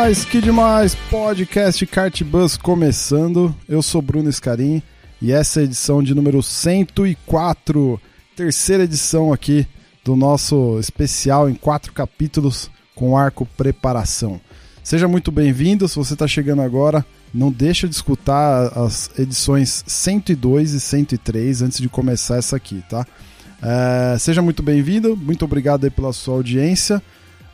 Demais, que demais! Podcast Kart Bus começando. Eu sou Bruno Scarim e essa é a edição de número 104, terceira edição aqui do nosso especial em quatro capítulos com arco preparação. Seja muito bem-vindo, se você está chegando agora, não deixa de escutar as edições 102 e 103 antes de começar essa aqui, tá? É, seja muito bem-vindo, muito obrigado aí pela sua audiência.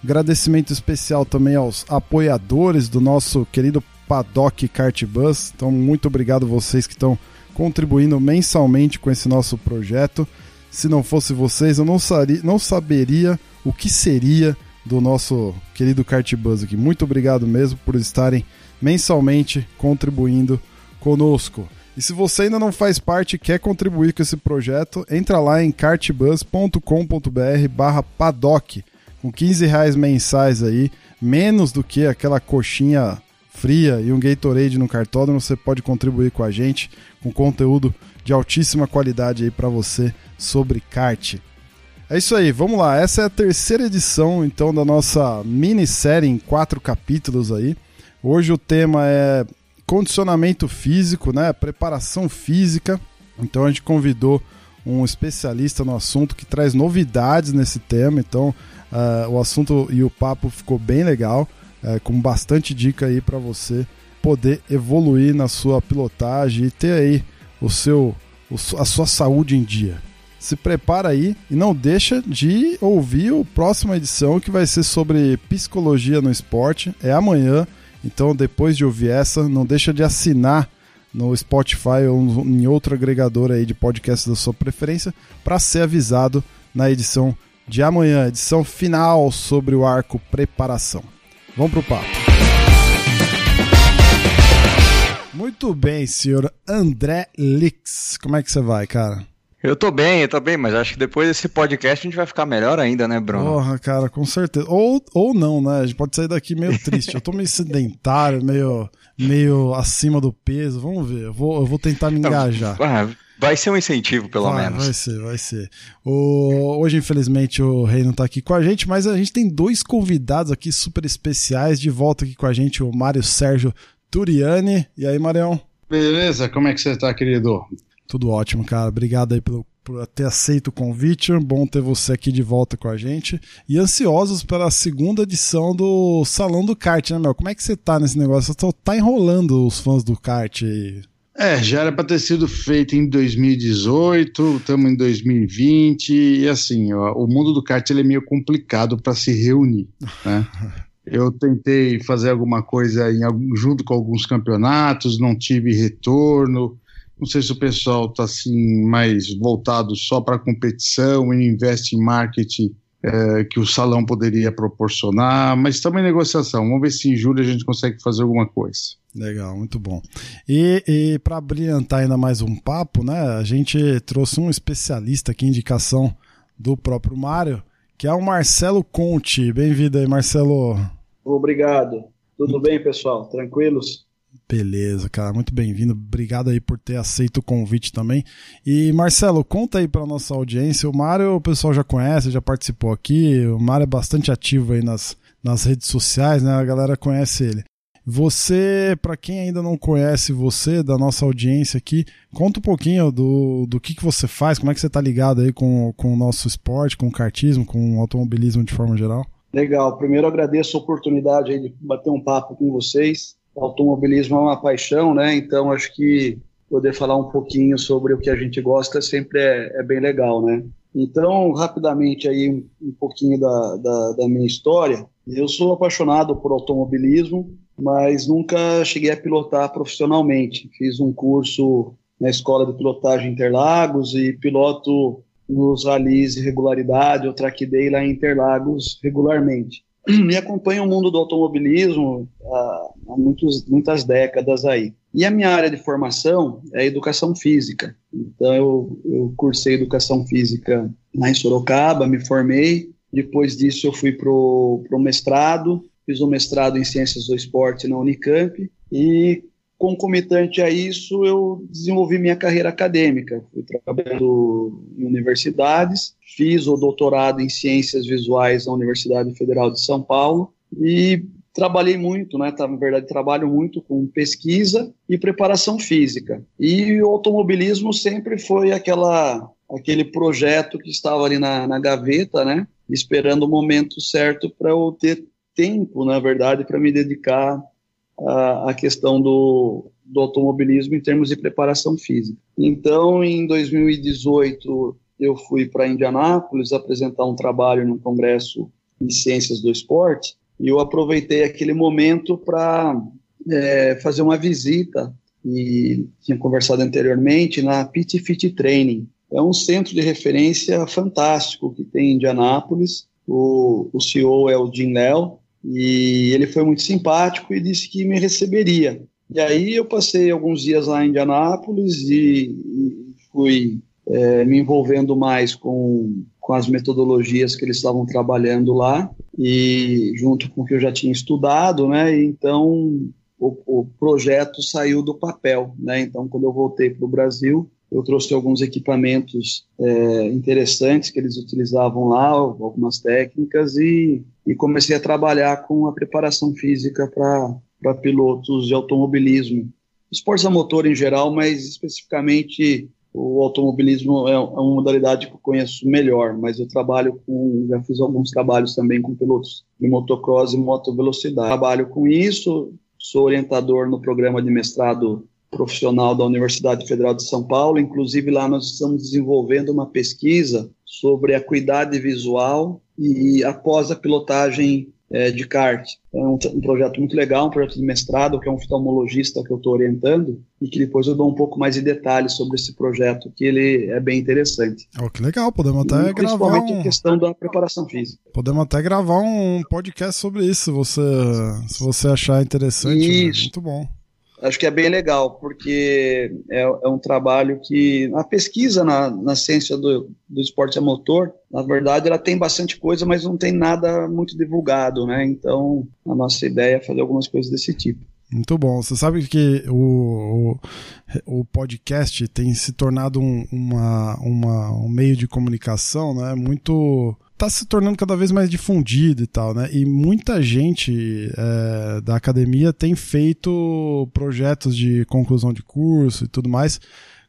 Agradecimento especial também aos apoiadores do nosso querido Paddock Kart Bus. Então, muito obrigado vocês que estão contribuindo mensalmente com esse nosso projeto. Se não fosse vocês, eu não, não saberia o que seria do nosso querido Kart Bus aqui. Muito obrigado mesmo por estarem mensalmente contribuindo conosco. E se você ainda não faz parte e quer contribuir com esse projeto, entra lá em kartbus.com.br barra paddock com 15 reais mensais aí, menos do que aquela coxinha fria e um Gatorade no cartódromo, você pode contribuir com a gente com conteúdo de altíssima qualidade aí para você sobre kart. É isso aí, vamos lá. Essa é a terceira edição então da nossa minissérie em quatro capítulos aí. Hoje o tema é condicionamento físico, né? Preparação física. Então a gente convidou um especialista no assunto que traz novidades nesse tema. Então uh, o assunto e o papo ficou bem legal, uh, com bastante dica aí para você poder evoluir na sua pilotagem e ter aí o seu, a sua saúde em dia. Se prepara aí e não deixa de ouvir a próxima edição que vai ser sobre psicologia no esporte. É amanhã, então depois de ouvir essa, não deixa de assinar no Spotify ou em outro agregador aí de podcast da sua preferência para ser avisado na edição de amanhã, edição final sobre o arco preparação. Vamos pro papo. Muito bem, senhor André Lix. Como é que você vai, cara? Eu tô bem, eu tô bem, mas acho que depois desse podcast a gente vai ficar melhor ainda, né, Bruno? Porra, cara, com certeza. Ou, ou não, né? A gente pode sair daqui meio triste. Eu tô meio sedentário, meio, meio acima do peso. Vamos ver. Eu vou, eu vou tentar me engajar. Ah, vai ser um incentivo, pelo vai, menos. Vai ser, vai ser. O, hoje, infelizmente, o Rei não tá aqui com a gente, mas a gente tem dois convidados aqui super especiais de volta aqui com a gente, o Mário Sérgio Turiani. E aí, Marião? Beleza, como é que você tá, querido? Tudo ótimo, cara. Obrigado aí pelo, por ter aceito o convite. Bom ter você aqui de volta com a gente. E ansiosos para a segunda edição do Salão do Kart, né, Mel? Como é que você tá nesse negócio? Você tá enrolando os fãs do kart aí. É, já era para ter sido feito em 2018, estamos em 2020, e assim, ó, o mundo do kart ele é meio complicado para se reunir, né? Eu tentei fazer alguma coisa em, junto com alguns campeonatos, não tive retorno. Não sei se o pessoal está assim mais voltado só para competição e investe em marketing é, que o salão poderia proporcionar, mas estamos em negociação. Vamos ver se em julho a gente consegue fazer alguma coisa. Legal, muito bom. E, e para brilhantar ainda mais um papo, né? A gente trouxe um especialista aqui, indicação do próprio Mário, que é o Marcelo Conte. Bem-vindo aí, Marcelo. Obrigado. Tudo bem, pessoal? Tranquilos? Beleza, cara, muito bem-vindo. Obrigado aí por ter aceito o convite também. E Marcelo, conta aí para nossa audiência. O Mário, o pessoal já conhece, já participou aqui. O Mário é bastante ativo aí nas, nas redes sociais, né? A galera conhece ele. Você, para quem ainda não conhece você, da nossa audiência aqui, conta um pouquinho do, do que, que você faz, como é que você tá ligado aí com, com o nosso esporte, com o kartismo, com o automobilismo de forma geral. Legal, primeiro agradeço a oportunidade de bater um papo com vocês automobilismo é uma paixão, né? Então acho que poder falar um pouquinho sobre o que a gente gosta sempre é, é bem legal, né? Então, rapidamente aí um, um pouquinho da, da, da, minha história. Eu sou apaixonado por automobilismo, mas nunca cheguei a pilotar profissionalmente. Fiz um curso na Escola de Pilotagem Interlagos e piloto nos ralis de regularidade, eu day lá em Interlagos regularmente. Me acompanha o mundo do automobilismo há há muitos, muitas décadas aí. E a minha área de formação é educação física. Então, eu, eu cursei educação física lá em Sorocaba, me formei. Depois disso, eu fui para o mestrado, fiz um mestrado em Ciências do Esporte na Unicamp e concomitante a isso, eu desenvolvi minha carreira acadêmica. Fui trabalhando em universidades, fiz o doutorado em Ciências Visuais na Universidade Federal de São Paulo e trabalhei muito, né? Na verdade, trabalho muito com pesquisa e preparação física. E o automobilismo sempre foi aquela aquele projeto que estava ali na, na gaveta, né? Esperando o momento certo para eu ter tempo, na verdade, para me dedicar à, à questão do, do automobilismo em termos de preparação física. Então, em 2018, eu fui para Indianápolis apresentar um trabalho num congresso de ciências do esporte e eu aproveitei aquele momento para é, fazer uma visita e tinha conversado anteriormente na Pit Fit Training. É um centro de referência fantástico que tem em Indianápolis. O, o CEO é o Jim Léo e ele foi muito simpático e disse que me receberia. E aí eu passei alguns dias lá em Indianápolis e, e fui é, me envolvendo mais com, com as metodologias que eles estavam trabalhando lá e junto com o que eu já tinha estudado, né? Então o, o projeto saiu do papel, né? Então quando eu voltei para o Brasil eu trouxe alguns equipamentos é, interessantes que eles utilizavam lá, algumas técnicas, e, e comecei a trabalhar com a preparação física para pilotos de automobilismo. Esportes a motor em geral, mas especificamente o automobilismo é, é uma modalidade que eu conheço melhor, mas eu trabalho com, já fiz alguns trabalhos também com pilotos de motocross e motovelocidade. Trabalho com isso, sou orientador no programa de mestrado profissional da Universidade Federal de São Paulo, inclusive lá nós estamos desenvolvendo uma pesquisa sobre a acuidade visual e após a pilotagem é, de kart. É um, um, projeto muito legal, um projeto de mestrado, que é um oftalmologista que eu estou orientando, e que depois eu dou um pouco mais de detalhes sobre esse projeto, que ele é bem interessante. Oh, que legal, podemos até e, gravar Principalmente um... a questão da preparação física. Podemos até gravar um podcast sobre isso, se você, se você achar interessante. Né? Isso. Muito bom acho que é bem legal, porque é, é um trabalho que a pesquisa na, na ciência do, do esporte a motor, na verdade, ela tem bastante coisa, mas não tem nada muito divulgado, né? Então, a nossa ideia é fazer algumas coisas desse tipo. Muito bom. Você sabe que o, o, o podcast tem se tornado um, uma, uma, um meio de comunicação né, muito tá se tornando cada vez mais difundido e tal, né? E muita gente é, da academia tem feito projetos de conclusão de curso e tudo mais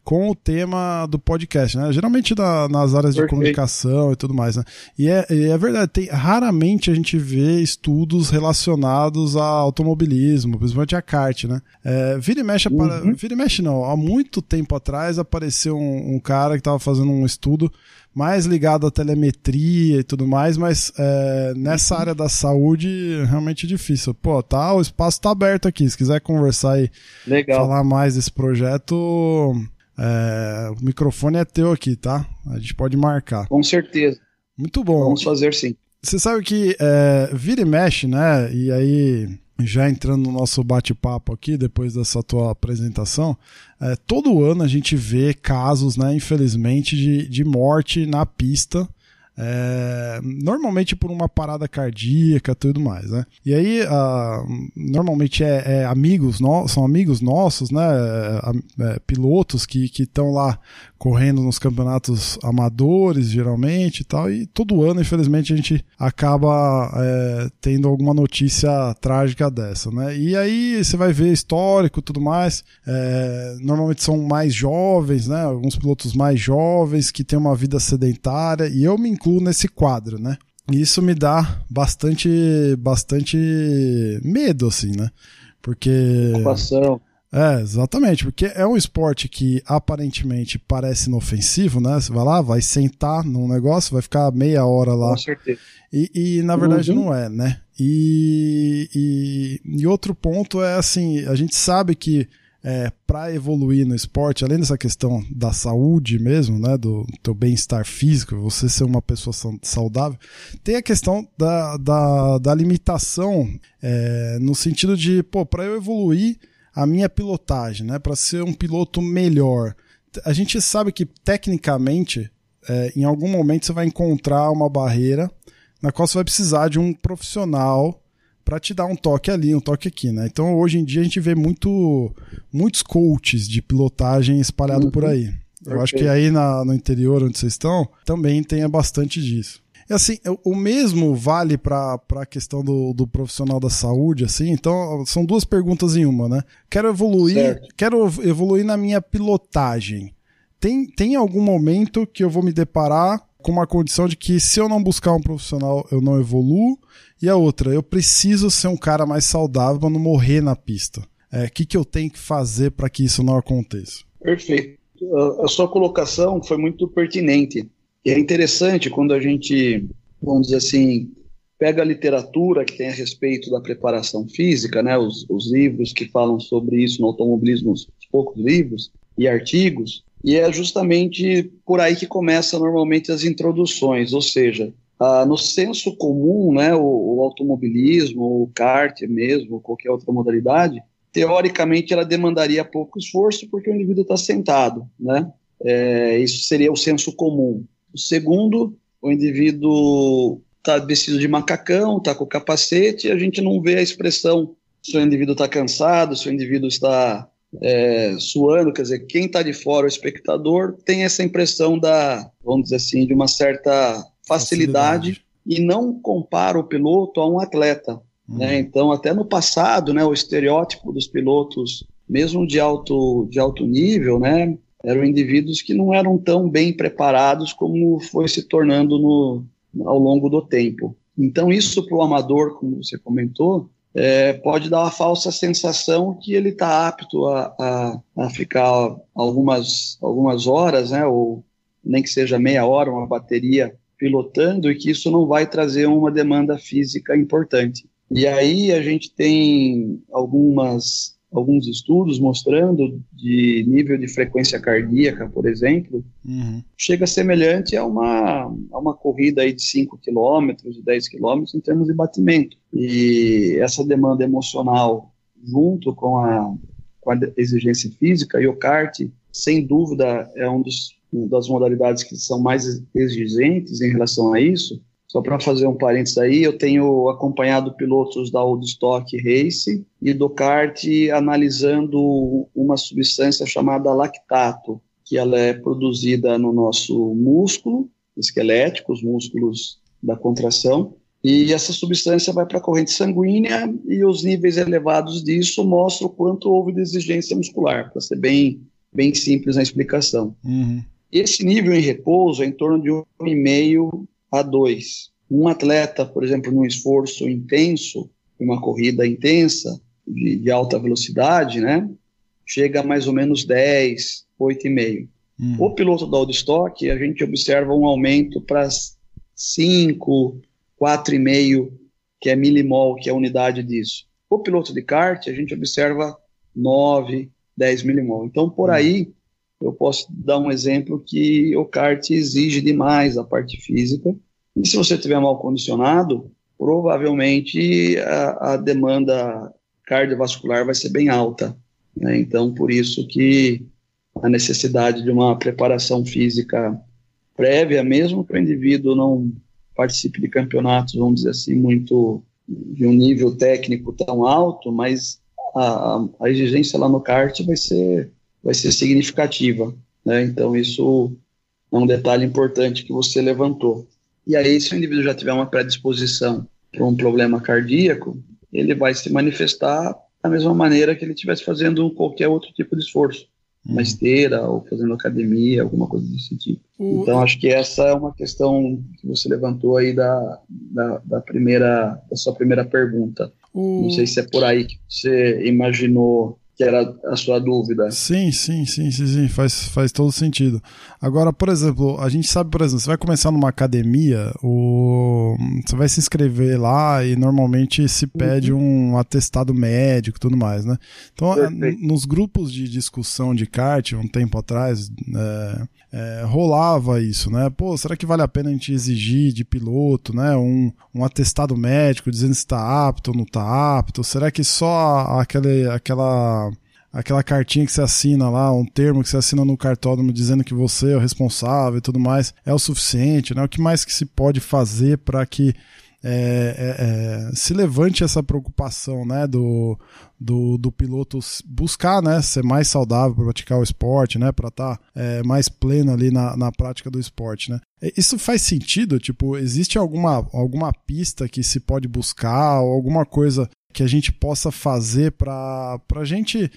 com o tema do podcast, né? Geralmente da, nas áreas de Perfeito. comunicação e tudo mais, né? E é, é verdade, tem, raramente a gente vê estudos relacionados a automobilismo, principalmente a kart, né? É, vira e mexe, uhum. vira e mexe não, há muito tempo atrás apareceu um, um cara que estava fazendo um estudo mais ligado à telemetria e tudo mais, mas é, nessa uhum. área da saúde realmente é difícil. Pô, tá, o espaço tá aberto aqui. Se quiser conversar e Legal. falar mais desse projeto, é, o microfone é teu aqui, tá? A gente pode marcar. Com certeza. Muito bom. Vamos fazer sim. Você sabe que é, vira e mexe, né? E aí, já entrando no nosso bate-papo aqui, depois dessa tua apresentação, é, todo ano a gente vê casos, né, infelizmente, de, de morte na pista é, normalmente por uma parada cardíaca tudo mais, né? E aí, normalmente é, é, amigos, no, são amigos nossos, né? É, é pilotos que estão lá correndo nos campeonatos amadores, geralmente e tal, e todo ano, infelizmente, a gente acaba é, tendo alguma notícia trágica dessa, né? E aí você vai ver histórico tudo mais, é, normalmente são mais jovens, né? Alguns pilotos mais jovens que têm uma vida sedentária, e eu me incluo nesse quadro, né? E isso me dá bastante, bastante medo, assim, né? Porque. Preocupação. É, exatamente, porque é um esporte que aparentemente parece inofensivo, né? Você vai lá, vai sentar num negócio, vai ficar meia hora lá. Com certeza. E, e na verdade uhum. não é, né? E, e, e outro ponto é assim, a gente sabe que é, para evoluir no esporte, além dessa questão da saúde mesmo, né, do teu bem-estar físico, você ser uma pessoa saudável, tem a questão da, da, da limitação é, no sentido de, pô, para eu evoluir a minha pilotagem, né, para ser um piloto melhor, a gente sabe que tecnicamente, é, em algum momento você vai encontrar uma barreira na qual você vai precisar de um profissional para te dar um toque ali, um toque aqui, né? Então hoje em dia a gente vê muito, muitos coaches de pilotagem espalhado uhum. por aí. Eu acho que aí na, no interior onde vocês estão também tem bastante disso. E assim, o mesmo vale para a questão do, do profissional da saúde, assim. Então, são duas perguntas em uma, né? Quero evoluir, certo. quero evoluir na minha pilotagem. Tem, tem algum momento que eu vou me deparar com uma condição de que se eu não buscar um profissional, eu não evoluo? E a outra, eu preciso ser um cara mais saudável para não morrer na pista. O é, que, que eu tenho que fazer para que isso não aconteça? Perfeito. A sua colocação foi muito pertinente. E é interessante quando a gente, vamos dizer assim, pega a literatura que tem a respeito da preparação física, né, os, os livros que falam sobre isso no automobilismo, os poucos livros e artigos, e é justamente por aí que começa normalmente as introduções, ou seja, ah, no senso comum, né, o, o, automobilismo, o kart mesmo, qualquer outra modalidade, teoricamente ela demandaria pouco esforço porque o indivíduo está sentado, né? É, isso seria o senso comum. O segundo, o indivíduo está vestido de macacão, está com o capacete, e a gente não vê a expressão se o indivíduo está cansado, se o indivíduo está é, suando, quer dizer, quem está de fora, o espectador, tem essa impressão da, vamos dizer assim, de uma certa facilidade, facilidade. e não compara o piloto a um atleta. Uhum. Né? Então, até no passado, né, o estereótipo dos pilotos, mesmo de alto, de alto nível, né, eram indivíduos que não eram tão bem preparados como foi se tornando no, ao longo do tempo. Então, isso para o amador, como você comentou, é, pode dar uma falsa sensação que ele está apto a, a, a, ficar algumas, algumas horas, né, ou nem que seja meia hora, uma bateria pilotando e que isso não vai trazer uma demanda física importante. E aí a gente tem algumas alguns estudos mostrando de nível de frequência cardíaca, por exemplo, uhum. chega semelhante a uma, a uma corrida aí de 5 km, de 10 km em termos de batimento. E essa demanda emocional, junto com a, com a exigência física, e o kart, sem dúvida, é um dos das modalidades que são mais exigentes em relação a isso. Só para fazer um parênteses aí, eu tenho acompanhado pilotos da Oldstock Race e do kart analisando uma substância chamada lactato, que ela é produzida no nosso músculo esquelético, os músculos da contração, e essa substância vai para a corrente sanguínea e os níveis elevados disso mostram o quanto houve de exigência muscular, para ser bem, bem simples na explicação. Uhum. Esse nível em repouso é em torno de 1,5 a 2. Um atleta, por exemplo, num esforço intenso, uma corrida intensa, de, de alta velocidade, né, chega a mais ou menos 10, 8,5. Hum. O piloto da Oldstock, a gente observa um aumento para 5, 4,5, que é milimol, que é a unidade disso. O piloto de kart, a gente observa 9, 10 milimol. Então, por hum. aí, eu posso dar um exemplo que o kart exige demais a parte física, e se você estiver mal condicionado, provavelmente a, a, demanda cardiovascular vai ser bem alta. Né? Então, por isso que a necessidade de uma preparação física prévia, mesmo que o indivíduo não participe de campeonatos, vamos dizer assim, muito de um nível técnico tão alto, mas a, a exigência lá no kart vai ser vai ser significativa. Né? Então, isso é um detalhe importante que você levantou. E aí, se o indivíduo já tiver uma predisposição para um problema cardíaco, ele vai se manifestar da mesma maneira que ele estivesse fazendo qualquer outro tipo de esforço. Uma uhum. esteira ou fazendo academia, alguma coisa desse tipo. Então, acho que essa é uma questão que você levantou aí da, da, da primeira, da sua primeira pergunta. Não sei se é por aí que você imaginou que era a sua dúvida. Sim, sim, sim, sim, sim, faz, faz todo sentido. Agora, por exemplo, a gente sabe, por exemplo, você vai começar numa academia, o... você vai se inscrever lá e normalmente se pede uhum. um atestado médico e tudo mais, né? Então, Perfeito. nos grupos de discussão de kart, um tempo atrás, é, é, rolava isso, né? Pô, será que vale a pena a gente exigir de piloto, né? Um, um atestado médico dizendo se está apto ou não está apto? Será que só aquele, aquela aquela cartinha que você assina lá, um termo que você assina no cartódromo dizendo que você é o responsável e tudo mais, é o suficiente, né? O que mais que se pode fazer para que é, é, é, se levante essa preocupação, né, do, do, do, piloto buscar, né, ser mais saudável para praticar o esporte, né, para estar tá, é, mais pleno ali na, na prática do esporte, né. Isso faz sentido? Tipo, existe alguma, alguma pista que se pode buscar, ou alguma coisa que a gente possa fazer para a gente,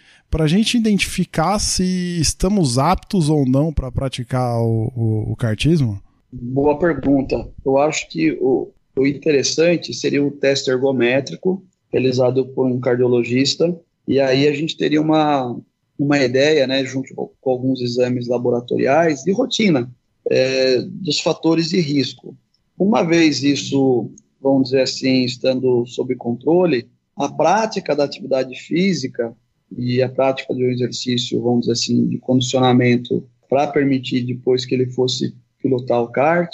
gente identificar se estamos aptos ou não para praticar o, o, o kartismo? Boa pergunta. Eu acho que o, o interessante seria um teste ergométrico realizado por um cardiologista, e aí a gente teria uma, uma ideia, né, junto com alguns exames laboratoriais de rotina, é, dos fatores de risco. Uma vez isso, vamos dizer assim, estando sob controle, a prática da atividade física e a prática de um exercício, vamos dizer assim, de condicionamento para permitir depois que ele fosse pilotar o kart,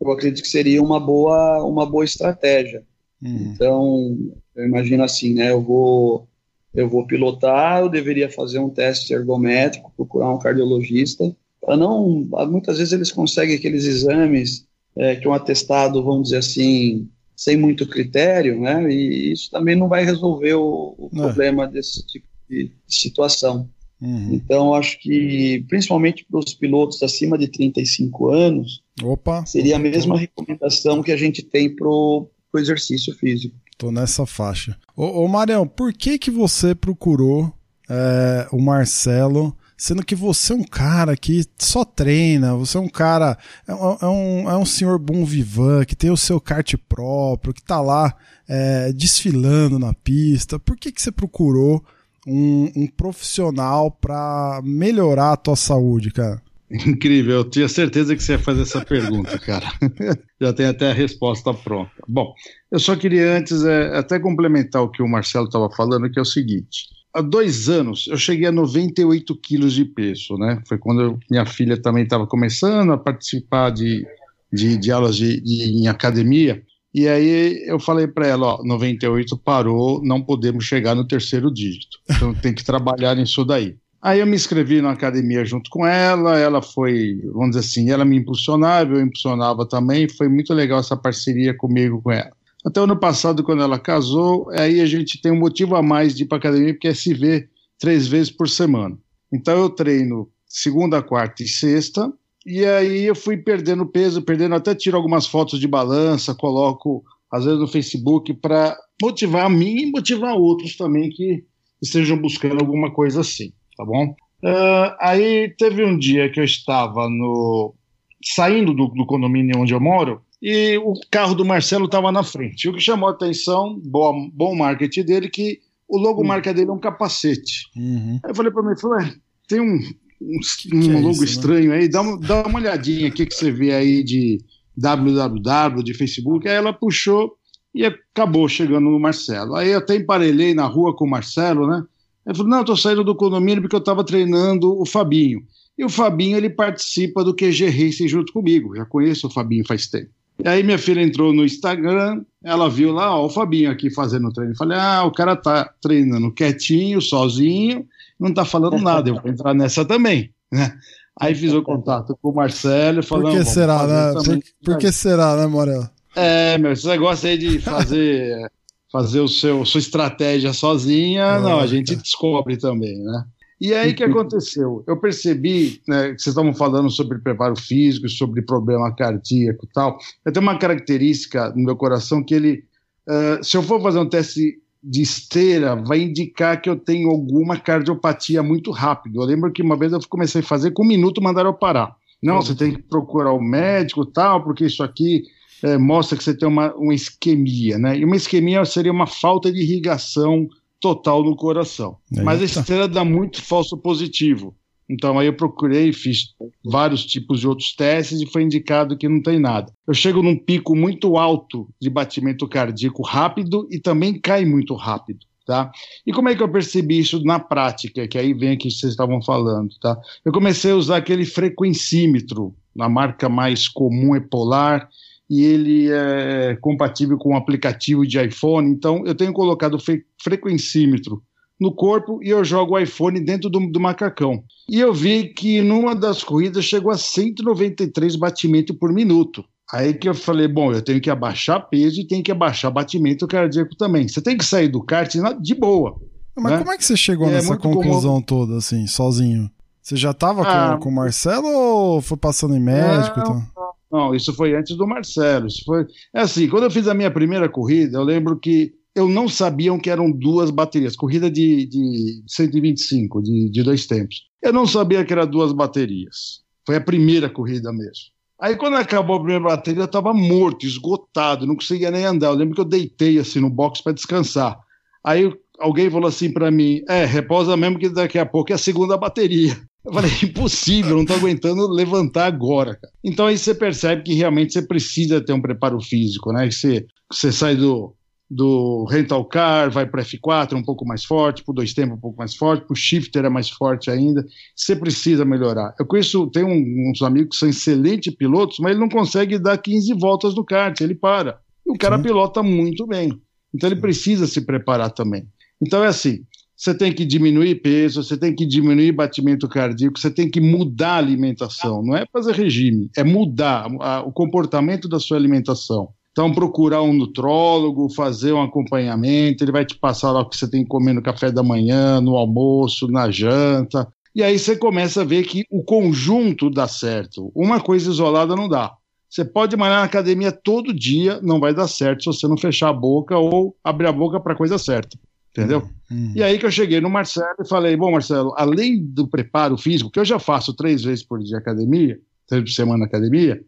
eu acredito que seria uma boa, uma boa estratégia. Uhum. Então, eu imagino assim, né? Eu vou, eu vou pilotar, eu deveria fazer um teste ergométrico, procurar um cardiologista, para não. Muitas vezes eles conseguem aqueles exames é, que um atestado, vamos dizer assim, sem muito critério, né? E isso também não vai resolver o, o é. problema desse tipo de situação. Uhum. Então, acho que, principalmente para os pilotos acima de 35 anos, Opa, seria a mesma recomendação que a gente tem para o exercício físico. Tô nessa faixa. Ô, ô Marião, por que que você procurou é, o Marcelo sendo que você é um cara que só treina, você é um cara, é, é um, é um senhor bom vivan, que tem o seu kart próprio, que tá lá é, desfilando na pista. Por que, que você procurou um, um profissional para melhorar a tua saúde, cara? Incrível, eu tinha certeza que você ia fazer essa pergunta, cara. Já tem até a resposta pronta. Bom, eu só queria antes é, até complementar o que o Marcelo estava falando, que é o seguinte há dois anos eu cheguei a 98 quilos de peso, né? Foi quando eu, minha filha também estava começando a participar de, de, de aulas de, de, em academia. E aí eu falei para ela, ó, 98 parou, não podemos chegar no terceiro dígito. Então tem que trabalhar nisso daí. Aí eu me inscrevi na academia junto com ela, ela foi, vamos dizer assim, ela me impulsionava, eu impulsionava também, foi muito legal essa parceria comigo com ela. Até o ano passado, quando ela casou, aí a gente tem um motivo a mais de ir para academia, porque é se ver três vezes por semana. Então eu treino segunda, quarta e sexta, e aí eu fui perdendo peso, perdendo, até tiro algumas fotos de balança, coloco às vezes no Facebook para motivar a mim e motivar outros também que estejam buscando alguma coisa assim, tá bom? Uh, aí teve um dia que eu estava no saindo do, do condomínio onde eu moro e o carro do Marcelo estava na frente. O que chamou a atenção, bom, bom marketing dele, que o logo uhum. marca dele é um capacete. Uhum. Aí eu falei para ele, falei, tem um, um, que um que é logo isso, né? estranho né? aí, dá, uma, dá uma olhadinha aqui que você vê aí de www, de Facebook. Aí ela puxou e acabou chegando no Marcelo. Aí eu até emparelhei na rua com o Marcelo, né? Ele falou, não, eu tô saindo do condomínio porque eu estava treinando o Fabinho. E o Fabinho, ele participa do QG Racing junto comigo. Já conheço o Fabinho faz tempo. E aí minha filha entrou no Instagram, ela viu lá, ó, o Fabinho aqui fazendo treino. Falei, ah, o cara tá treinando quietinho, sozinho, não tá falando nada, eu vou entrar nessa também, né? Aí fiz o contato com o Marcelo, falou... Por que será, né? Por, por, que será, né, Morel? É, meu, esse negócio aí de fazer, fazer o seu, sua estratégia sozinha, é, não, a gente descobre também, né? E aí o que aconteceu? Eu percebi, né, que vocês estavam falando sobre preparo físico, sobre problema cardíaco e tal. Eu tenho uma característica no meu coração que ele, uh, se eu for fazer um teste de esteira, vai indicar que eu tenho alguma cardiopatia muito rápido. Eu lembro que uma vez eu comecei a fazer, com um minuto mandaram eu parar. Não, você tem que procurar o médico tal, porque isso aqui é, mostra que você tem uma, uma isquemia, né? E uma isquemia seria uma falta de irrigação total no coração. Eita. Mas a esteira dá muito falso positivo. Então aí eu procurei, fiz vários tipos de outros testes e foi indicado que não tem nada. Eu chego num pico muito alto de batimento cardíaco rápido e também cai muito rápido. Tá? E como é que eu percebi isso na prática? Que aí vem aqui que vocês estavam falando, tá? Eu comecei a usar aquele frequencímetro, na marca mais comum é Polar, e ele é compatível com o aplicativo de iPhone. Então, eu tenho colocado o frequencímetro no corpo e eu jogo o iPhone dentro do, do, macacão. E eu vi que numa das corridas chegou a 193 batimentos por minuto. Aí que eu falei, bom, eu tenho que abaixar peso e tenho que abaixar batimento cardíaco também. Você tem que sair do kart de boa. Mas né? como é que você chegou é nessa conclusão como... toda, assim, sozinho? Você já estava ah, com, com o Marcelo ou foi passando em médico? Não, então? Não, isso foi antes do Marcelo. Isso foi... É assim, quando eu fiz a minha primeira corrida, eu lembro que eu não sabia que eram duas baterias, corrida de, de 125, de, de dois tempos. Eu não sabia que eram duas baterias. Foi a primeira corrida mesmo. Aí quando acabou a primeira bateria, eu estava morto, esgotado, não conseguia nem andar. Eu lembro que eu deitei assim no box para descansar. Aí alguém falou assim para mim: é, reposa mesmo que daqui a pouco é a segunda bateria. Eu falei, impossível, não estou aguentando levantar agora. Cara. Então aí você percebe que realmente você precisa ter um preparo físico, né? Você, você sai do, do rental car, vai para F4 um pouco mais forte, para o dois tempos um pouco mais forte, para o shifter é mais forte ainda. Você precisa melhorar. Eu conheço, tenho uns amigos que são excelentes pilotos, mas ele não consegue dar 15 voltas no kart, ele para. E o cara Sim. pilota muito bem. Então ele precisa se preparar também. Então é assim, você tem que diminuir peso, você tem que diminuir batimento cardíaco, você tem que mudar a alimentação. Não é fazer regime, é mudar o comportamento da sua alimentação. Então, procurar um nutrólogo, fazer um acompanhamento, ele vai te passar lá o que você tem que comer no café da manhã, no almoço, na janta. E aí você começa a ver que o conjunto dá certo. Uma coisa isolada não dá. Você pode malhar na academia todo dia, não vai dar certo se você não fechar a boca ou abrir a boca para a coisa certa. Entendeu? Hum. E aí que eu cheguei no Marcelo e falei: Bom, Marcelo, além do preparo físico, que eu já faço três vezes por dia academia, três por semana academia,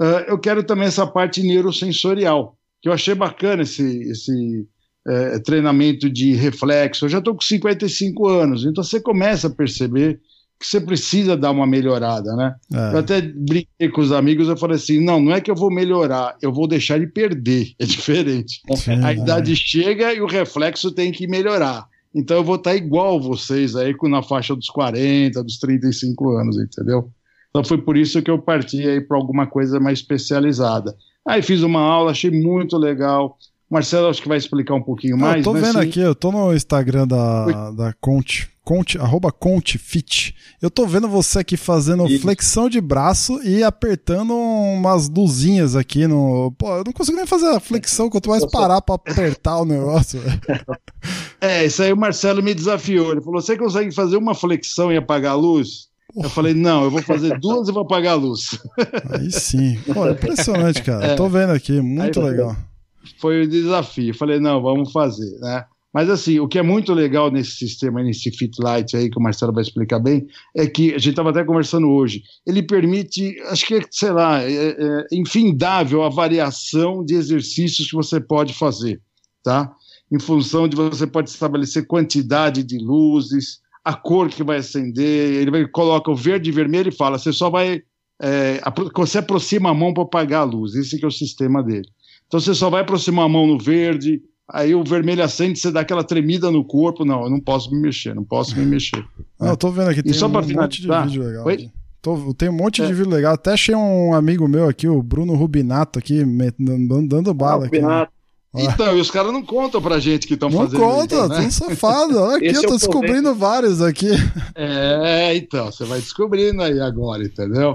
Uh, eu quero também essa parte neurosensorial, que eu achei bacana esse, esse uh, treinamento de reflexo. Eu já estou com 55 anos, então você começa a perceber que você precisa dar uma melhorada, né? É. Eu até brinquei com os amigos, eu falei assim, não, não é que eu vou melhorar, eu vou deixar de perder, é diferente. Sim, a idade é. chega e o reflexo tem que melhorar. Então eu vou estar igual vocês aí na faixa dos 40, dos 35 anos, entendeu? Então foi por isso que eu parti aí para alguma coisa mais especializada. Aí fiz uma aula, achei muito legal. Marcelo, acho que vai explicar um pouquinho mais. Eu tô vendo sim... aqui, eu tô no Instagram da, da Conte, Conte, arroba Conte Fit. Eu tô vendo você aqui fazendo Isso. flexão de braço e apertando umas luzinhas aqui no. Pô, eu não consigo nem fazer a flexão, quanto mais parar pra apertar o negócio. É, isso aí o Marcelo me desafiou. Ele falou: você consegue fazer uma flexão e apagar a luz? Eu falei, não, eu vou fazer duas e vou apagar a luz. Aí sim. Pô, impressionante, cara. É. Tô vendo aqui, muito Aí, legal. Foi o desafio. Eu falei, não, vamos fazer, né? Mas assim, o que é muito legal nesse sistema, nesse Fit Light aí, que o Marcelo vai explicar bem, é que a gente estava até conversando hoje, ele permite, acho que, sei lá, é, é infindável a variação de exercícios que você pode fazer, tá? Em função de você pode estabelecer quantidade de luzes, a cor que vai acender, ele vai, coloca o verde e vermelho e fala, você só vai, é, você aproxima a mão para apagar a luz, esse é o sistema dele. Então você só vai aproximar a mão no verde, aí o vermelho acende, você dá aquela tremida no corpo, não, eu não posso me mexer, não posso me mexer. Não, eu tô vendo aqui, tem e só um monte de vídeo legal. Oi? Tô, tem um monte é. de vídeo legal. Até achei um amigo meu aqui, o Bruno Rubinato, aqui, dando bala. Ah, aqui, né? Então, e os caras não contam pra gente que estão fazendo Não conta, isso, né? tão safado. Olha aqui, eu tô descobrindo vários aqui. É, então, você vai descobrindo aí agora, entendeu?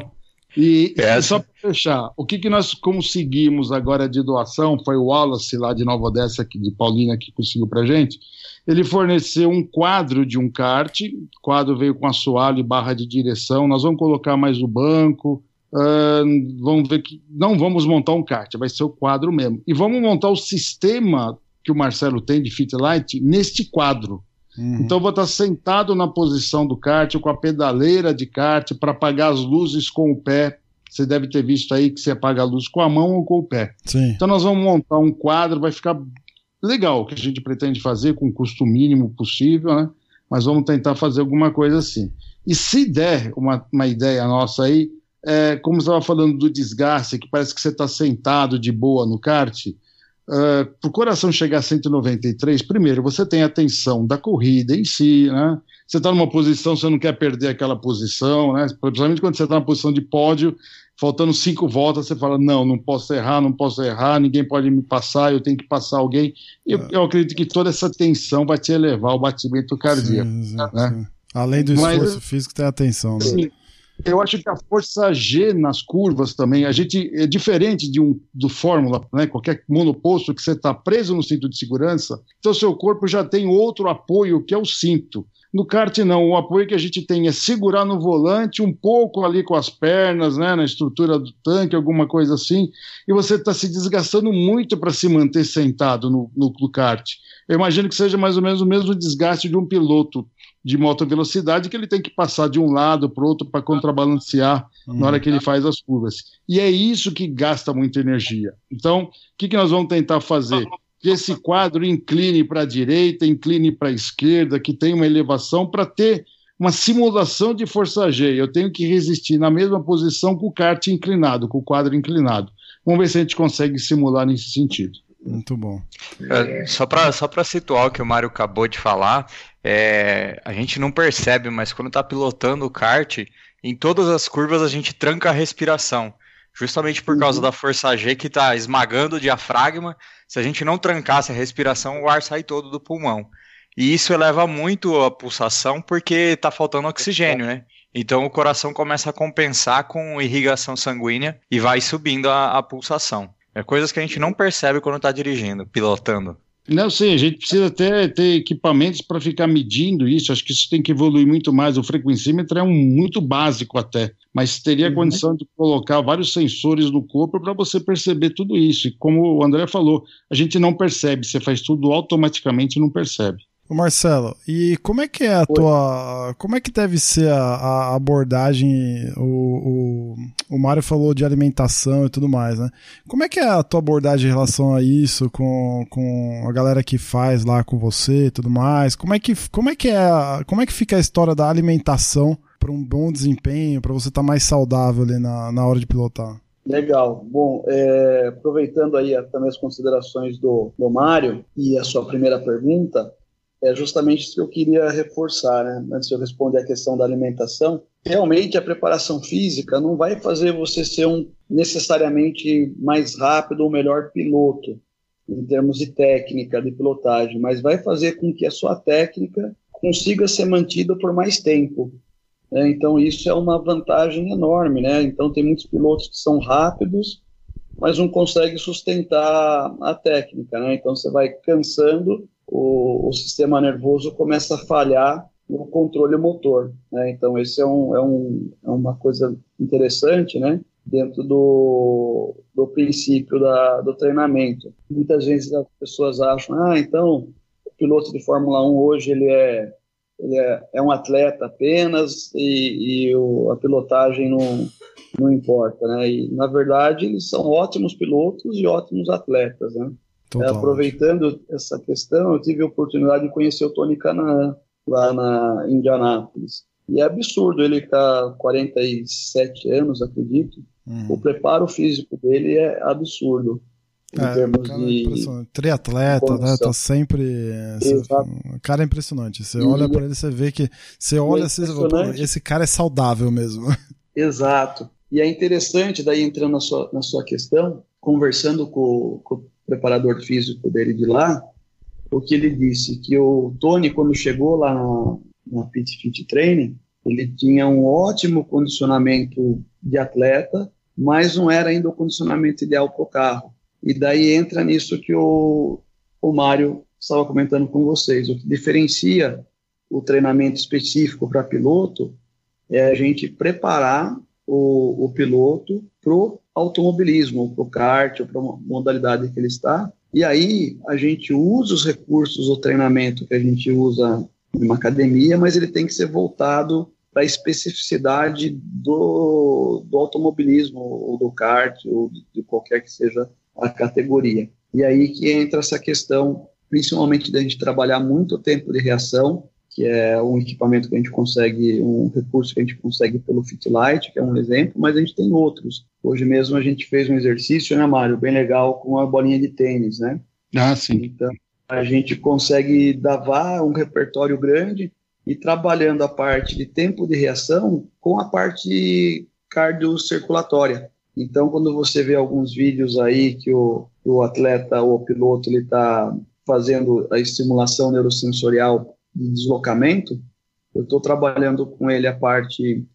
E, é. e só para fechar, o que, que nós conseguimos agora de doação foi o Wallace lá de Nova Odessa, de Paulina, que conseguiu pra gente. Ele forneceu um quadro de um kart, o quadro veio com assoalho e barra de direção, nós vamos colocar mais o banco, Uh, vamos ver que não vamos montar um kart, vai ser o quadro mesmo. E vamos montar o sistema que o Marcelo tem de Fit Light neste quadro. Uhum. Então eu vou estar sentado na posição do kart com a pedaleira de kart para apagar as luzes com o pé. Você deve ter visto aí que você apaga a luz com a mão ou com o pé. Sim. Então nós vamos montar um quadro, vai ficar legal que a gente pretende fazer com o custo mínimo possível, né? Mas vamos tentar fazer alguma coisa assim. E se der uma, uma ideia nossa aí, é, como você estava falando do desgaste, que parece que você está sentado de boa no kart, uh, para o coração chegar a 193, primeiro, você tem a tensão da corrida em si, né? Você está numa posição, você não quer perder aquela posição, né? Principalmente quando você está na posição de pódio, faltando cinco voltas, você fala, não, não posso errar, não posso errar, ninguém pode me passar, eu tenho que passar alguém. E eu, é. eu acredito que toda essa tensão vai te elevar o batimento cardíaco. Sim, né? sim. Além do esforço Mas, físico, tem a tensão. Né? Sim, eu acho que a força G nas curvas também, a gente é diferente de um do Fórmula, né? Qualquer monoposto que você está preso no cinto de segurança, então seu corpo já tem outro apoio que é o cinto. No kart não, o apoio que a gente tem é segurar no volante um pouco ali com as pernas, né, na estrutura do tanque, alguma coisa assim, e você está se desgastando muito para se manter sentado no, no, no kart. Eu imagino que seja mais ou menos o mesmo desgaste de um piloto de moto velocidade que ele tem que passar de um lado para o outro para contrabalancear uhum. na hora que ele faz as curvas. E é isso que gasta muita energia. Então, o que, que nós vamos tentar fazer? Que esse quadro incline para a direita, incline para a esquerda, que tenha uma elevação para ter uma simulação de força G. Eu tenho que resistir na mesma posição com o kart inclinado, com o quadro inclinado. Vamos ver se a gente consegue simular nesse sentido. Muito bom. É, só para só situar o que o Mário acabou de falar, é, a gente não percebe, mas quando está pilotando o kart, em todas as curvas a gente tranca a respiração. Justamente por causa uhum. da força G que está esmagando o diafragma. Se a gente não trancasse a respiração, o ar sai todo do pulmão. E isso eleva muito a pulsação porque está faltando oxigênio, né? Então o coração começa a compensar com irrigação sanguínea e vai subindo a, a pulsação. É coisas que a gente não percebe quando está dirigindo, pilotando. Não, sim, a gente precisa até ter equipamentos para ficar medindo isso. Acho que isso tem que evoluir muito mais. O frequencímetro é um muito básico até, mas teria uhum. condição de colocar vários sensores no corpo para você perceber tudo isso. E como o André falou, a gente não percebe, você faz tudo automaticamente e não percebe. Ô Marcelo, e como é que é a Oi. tua. Como é que deve ser a, a abordagem? O, o, o Mário falou de alimentação e tudo mais, né? Como é que é a tua abordagem em relação a isso com, com a galera que faz lá com você e tudo mais? Como é que, como é, que é como é que fica a história da alimentação para um bom desempenho, para você estar tá mais saudável ali na, na hora de pilotar? Legal. Bom, é, aproveitando aí também as considerações do, do Mário e a sua primeira pergunta, é justamente isso que eu queria reforçar, né? antes de eu responder a questão da alimentação. Realmente, a preparação física não vai fazer você ser um necessariamente mais rápido ou melhor piloto, em termos de técnica de pilotagem, mas vai fazer com que a sua técnica consiga ser mantida por mais tempo. Né? Então, isso é uma vantagem enorme. Né? Então, tem muitos pilotos que são rápidos, mas não conseguem sustentar a técnica. Né? Então, você vai cansando o, o sistema nervoso começa a falhar no controle motor. Né? Então, esse é, um, é, um, é uma coisa interessante, né? dentro do, do princípio da, do treinamento. Muitas vezes as pessoas acham, ah, então o piloto de Fórmula 1 hoje ele é, ele é, é um atleta apenas e, e o, a pilotagem não, não importa, né? E, na verdade, eles são ótimos pilotos e ótimos atletas, né? É, aproveitando essa questão, eu tive a oportunidade de conhecer o Tony Canaan lá na Indianápolis. E é absurdo, ele está 47 anos, acredito. Uhum. O preparo físico dele é absurdo. Em é, termos cara de. É Triatleta, né? Tá sempre. O cara é impressionante. Você e olha para ele, você vê que. Você olha, é você esse cara é saudável mesmo. Exato. E é interessante, daí entrando na sua, na sua questão, conversando com, com preparador físico dele de lá, o que ele disse que o Tony, quando chegou lá na, na Pit Fit Training, ele tinha um ótimo condicionamento de atleta, mas não era ainda o condicionamento ideal para o carro. E daí entra nisso que o, o Mário estava comentando com vocês. O que diferencia o treinamento específico para piloto é a gente preparar o, o piloto para o automobilismo, para o kart, ou para a modalidade que ele está. E aí a gente usa os recursos do treinamento que a gente usa em uma academia, mas ele tem que ser voltado para a especificidade do, do automobilismo, ou do kart, ou de qualquer que seja a categoria. E aí que entra essa questão principalmente da gente trabalhar muito o tempo de reação, que é um equipamento que a gente consegue, um recurso que a gente consegue pelo Fitlight, que é um exemplo, mas a gente tem outros. Hoje mesmo a gente fez um exercício, né, Mário, bem legal, com a bolinha de tênis, né? Ah, sim. Então, a gente consegue dar um repertório grande e trabalhando a parte de tempo de reação com a parte cardiocirculatória. Então, quando você vê alguns vídeos aí que o, o atleta ou o piloto ele está fazendo a estimulação neurosensorial de deslocamento, eu estou trabalhando com ele a parte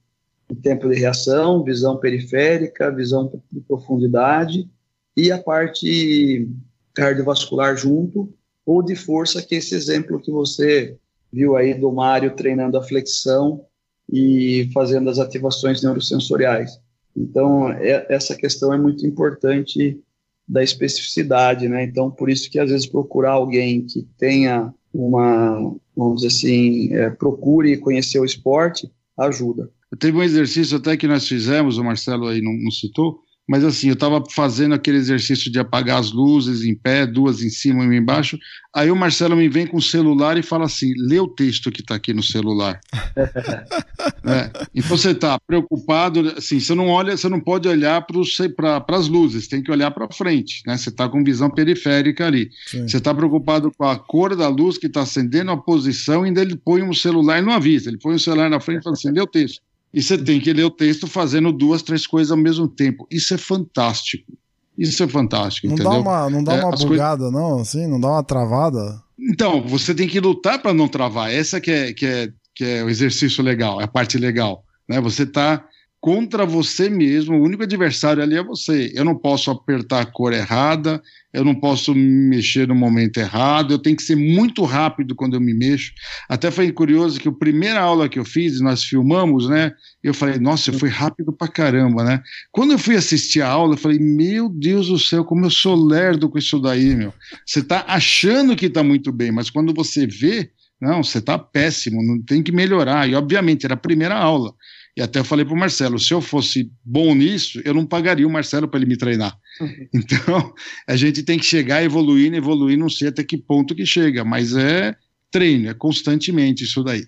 de tempo de reação, visão periférica, visão de profundidade e a parte cardiovascular junto, ou de força, que é esse exemplo que você viu aí do Mário treinando a flexão e fazendo as ativações neurosensoriais. Então, é, essa questão é muito importante da especificidade, né? Então, por isso que às vezes procurar alguém que tenha uma, vamos dizer assim, é, procure conhecer o esporte ajuda. Teve um exercício até que nós fizemos, o Marcelo aí não, não citou, mas assim, eu estava fazendo aquele exercício de apagar as luzes em pé, duas em cima e uma embaixo. Aí o Marcelo me vem com o celular e fala assim: lê o texto que está aqui no celular. é. Então você está preocupado, assim, você não olha, você não pode olhar para as luzes, tem que olhar para frente, né? Você está com visão periférica ali. Sim. Você está preocupado com a cor da luz que está acendendo, a posição, e ainda ele põe um celular e não avisa, ele põe o celular na frente e fala assim: lê o texto. E você tem que ler o texto fazendo duas, três coisas ao mesmo tempo. Isso é fantástico. Isso é fantástico, não entendeu? Dá uma, não dá é, uma bugada, não, assim? Não dá uma travada? Então, você tem que lutar para não travar. Essa que é, que, é, que é o exercício legal, é a parte legal. Né? Você está contra você mesmo, o único adversário ali é você. Eu não posso apertar a cor errada, eu não posso me mexer no momento errado, eu tenho que ser muito rápido quando eu me mexo. Até foi curioso que a primeira aula que eu fiz, nós filmamos, né? Eu falei, nossa, eu fui rápido pra caramba, né? Quando eu fui assistir a aula, eu falei, meu Deus do céu, como eu sou lerdo com isso daí, meu. Você tá achando que tá muito bem, mas quando você vê, não, você tá péssimo, não tem que melhorar. E obviamente era a primeira aula. E até eu falei para o Marcelo: se eu fosse bom nisso, eu não pagaria o Marcelo para ele me treinar. Uhum. Então, a gente tem que chegar evoluindo, evoluindo, não sei até que ponto que chega, mas é treino, é constantemente isso daí.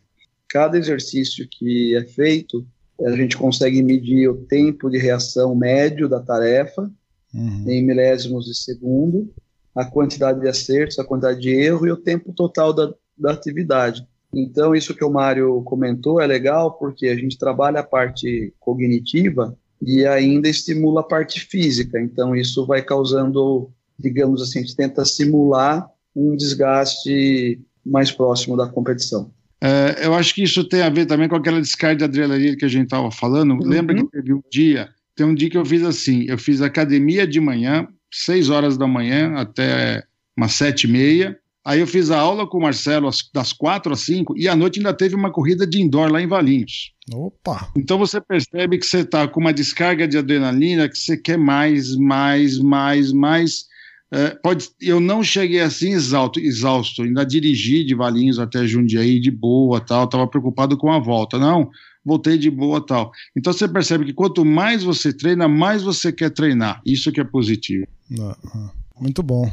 Cada exercício que é feito, a gente consegue medir o tempo de reação médio da tarefa uhum. em milésimos de segundo, a quantidade de acertos, a quantidade de erro e o tempo total da, da atividade. Então, isso que o Mário comentou é legal porque a gente trabalha a parte cognitiva e ainda estimula a parte física. Então, isso vai causando, digamos assim, a gente tenta simular um desgaste mais próximo da competição. É, eu acho que isso tem a ver também com aquela descarga de adrenalina que a gente estava falando. Uhum. Lembra que teve um dia, tem um dia que eu fiz assim, eu fiz academia de manhã, 6 horas da manhã até umas sete e meia, Aí eu fiz a aula com o Marcelo das quatro às cinco e à noite ainda teve uma corrida de indoor lá em Valinhos. Opa! Então você percebe que você está com uma descarga de adrenalina, que você quer mais, mais, mais, mais. É, pode, eu não cheguei assim exausto, exausto, ainda dirigi de Valinhos até Jundiaí de boa, tal, estava preocupado com a volta. Não, voltei de boa, tal. Então você percebe que quanto mais você treina, mais você quer treinar. Isso que é positivo. Ah, ah. Muito bom.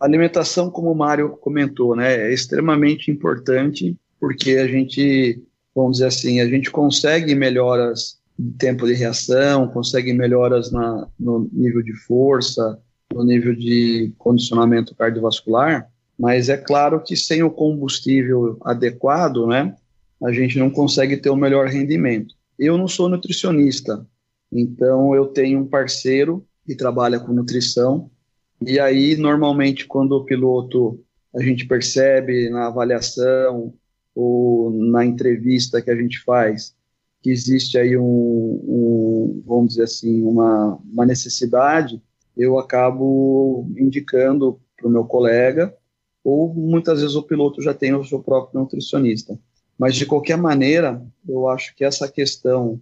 Alimentação, como o Mário comentou, né, é extremamente importante porque a gente, vamos dizer assim, a gente consegue melhoras de tempo de reação, consegue melhoras na, no nível de força, no nível de condicionamento cardiovascular, mas é claro que sem o combustível adequado, né, a gente não consegue ter o melhor rendimento. Eu não sou nutricionista, então eu tenho um parceiro que trabalha com nutrição e aí, normalmente, quando o piloto a gente percebe na avaliação ou na entrevista que a gente faz que existe aí um, um vamos dizer assim, uma, uma necessidade, eu acabo indicando para o meu colega, ou muitas vezes o piloto já tem o seu próprio nutricionista. Mas, de qualquer maneira, eu acho que essa questão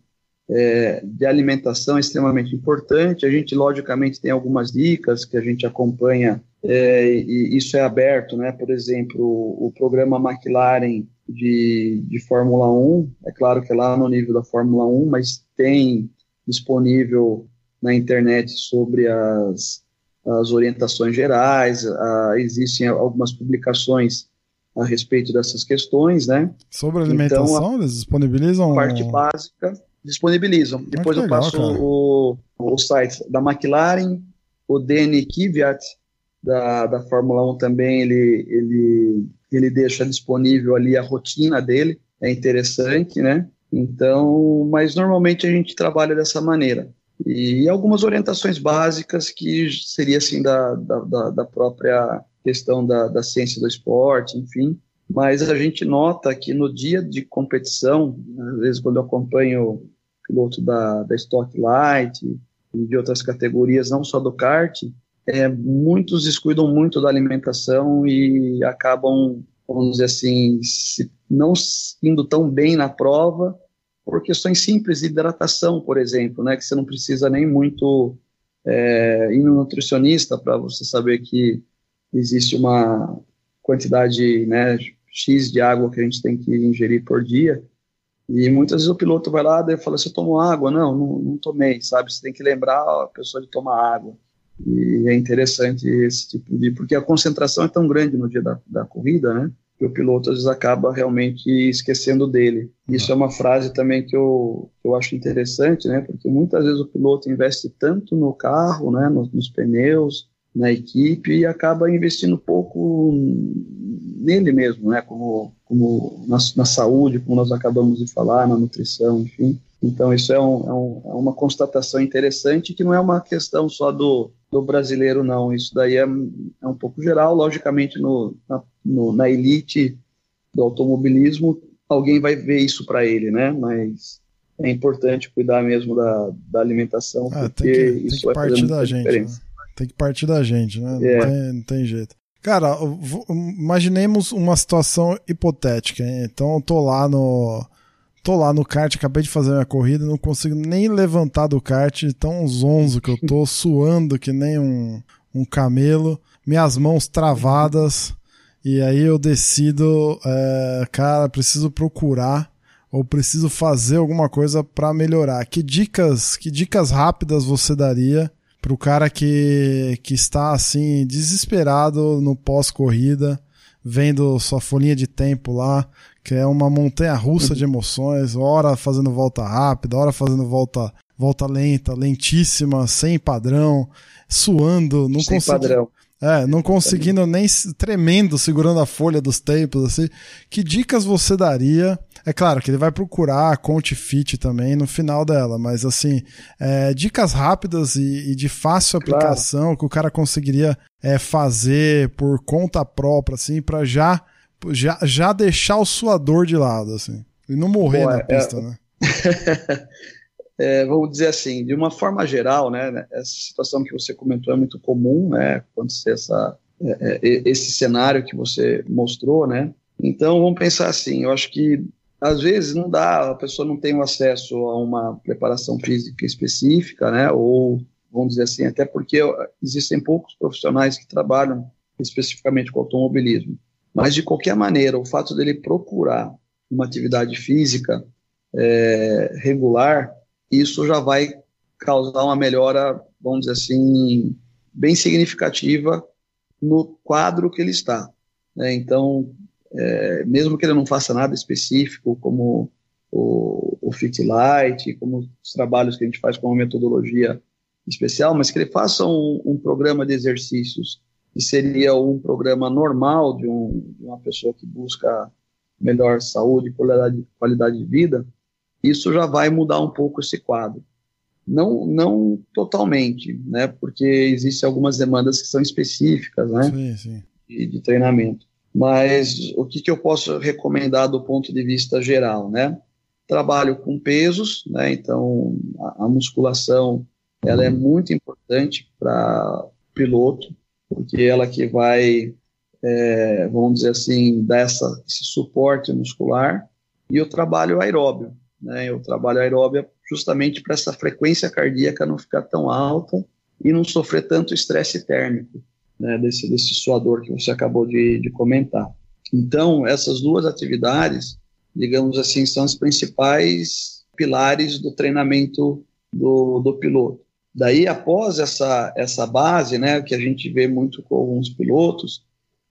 é, de alimentação é extremamente importante. A gente, logicamente, tem algumas dicas que a gente acompanha, é, e isso é aberto, né? Por exemplo, o, programa McLaren de, de Fórmula 1, é claro que é lá no nível da Fórmula 1, mas tem disponível na internet sobre as, as orientações gerais, uh, existem algumas publicações a respeito dessas questões, né? Sobre alimentação, então, eles disponibilizam? A parte básica, disponibilizam. Depois legal, eu passo o, o site da McLaren, o Danny Kvyat, da, da Fórmula 1 também, ele, ele, ele deixa disponível ali a rotina dele, é interessante, né? Então, mas normalmente a gente trabalha dessa maneira. E algumas orientações básicas que seria assim da, da, da própria questão da, da ciência do esporte, enfim. Mas a gente nota que no dia de competição, às vezes quando eu acompanho piloto da, da Stock Light e de outras categorias, não só do kart, é, muitos descuidam muito da alimentação e acabam, vamos dizer assim, se, não indo tão bem na prova por questões simples de hidratação, por exemplo, né, que você não precisa nem muito é, ir no nutricionista para você saber que existe uma quantidade né, X de água que a gente tem que ingerir por dia. E muitas vezes o piloto vai lá e fala: Você tomou água? Não, não, não, tomei, sabe? Você tem que lembrar a pessoa de tomar água. E é interessante esse tipo de. Porque a concentração é tão grande no dia da, da corrida, né? Que o piloto às vezes acaba realmente esquecendo dele. Isso é uma frase também que eu, que eu acho interessante, né? Porque muitas vezes o piloto investe tanto no carro, né? nos, nos pneus, na equipe e acaba investindo pouco nele mesmo, né? Como, como na, na, saúde, como nós acabamos de falar, na nutrição, enfim. Então isso é, um, é, um, é, uma constatação interessante que não é uma questão só do, do brasileiro, não. Isso daí é, é um pouco geral. Logicamente, no, na, no, na elite do automobilismo, alguém vai ver isso para ele, né? Mas é importante cuidar mesmo da, da alimentação, ah, porque tem que, isso tem que vai partir da gente, diferença. Né? Tem que partir da gente, né? É. Não, tem, não, tem, jeito. Cara, imaginemos uma situação hipotética. Hein? Então eu tô lá no. Tô lá no kart, acabei de fazer minha corrida, não consigo nem levantar do kart, tão zonzo que eu tô, suando que nem um, um camelo, minhas mãos travadas, e aí eu decido, é, cara, preciso procurar ou preciso fazer alguma coisa para melhorar. Que dicas, que dicas rápidas você daria pro cara que, que está assim, desesperado no pós-corrida, vendo sua folhinha de tempo lá, que é uma montanha russa de emoções, hora fazendo volta rápida, hora fazendo volta, volta lenta, lentíssima, sem padrão, suando, não sem padrão. É, não conseguindo nem tremendo, segurando a folha dos tempos, assim. Que dicas você daria? É claro que ele vai procurar a Conte Fit também no final dela, mas assim, é, dicas rápidas e, e, de fácil aplicação claro. que o cara conseguiria é, fazer por conta própria, assim, para já, já, já deixar o suador de lado, assim. E não morrer Pô, na é, pista, é... né? é, vamos dizer assim, de uma forma geral, né, essa situação que você comentou é muito comum, né, acontecer essa, é, é, esse cenário que você mostrou, né, então vamos pensar assim, eu acho que às vezes não dá, a pessoa não tem o acesso a uma preparação física específica, né, ou vamos dizer assim, até porque existem poucos profissionais que trabalham especificamente com automobilismo, mas de qualquer maneira, o fato dele procurar uma atividade física é, regular isso já vai causar uma melhora, vamos dizer assim, bem significativa no quadro que ele está. Né? Então, é, mesmo que ele não faça nada específico, como o, o Fit Light, como os trabalhos que a gente faz com uma metodologia especial, mas que ele faça um, um programa de exercícios que seria um programa normal de, um, de uma pessoa que busca melhor saúde qualidade, qualidade de vida, isso já vai mudar um pouco esse quadro. Não, não totalmente, né? Porque existem algumas demandas que são específicas, né? Sim, sim. De, de treinamento. Mas o que, que eu posso recomendar do ponto de vista geral, né? Trabalho com pesos, né? Então a, a musculação ela é muito importante para piloto, porque ela que vai, é, vamos dizer assim, dar essa, esse suporte muscular e o trabalho aeróbio, né? Eu trabalho aeróbia justamente para essa frequência cardíaca não ficar tão alta e não sofrer tanto estresse térmico, né? desse, desse suador que você acabou de, de comentar. Então, essas duas atividades, digamos assim, são os principais pilares do treinamento do, do piloto. Daí, após essa, essa base, né, que a gente vê muito com alguns pilotos,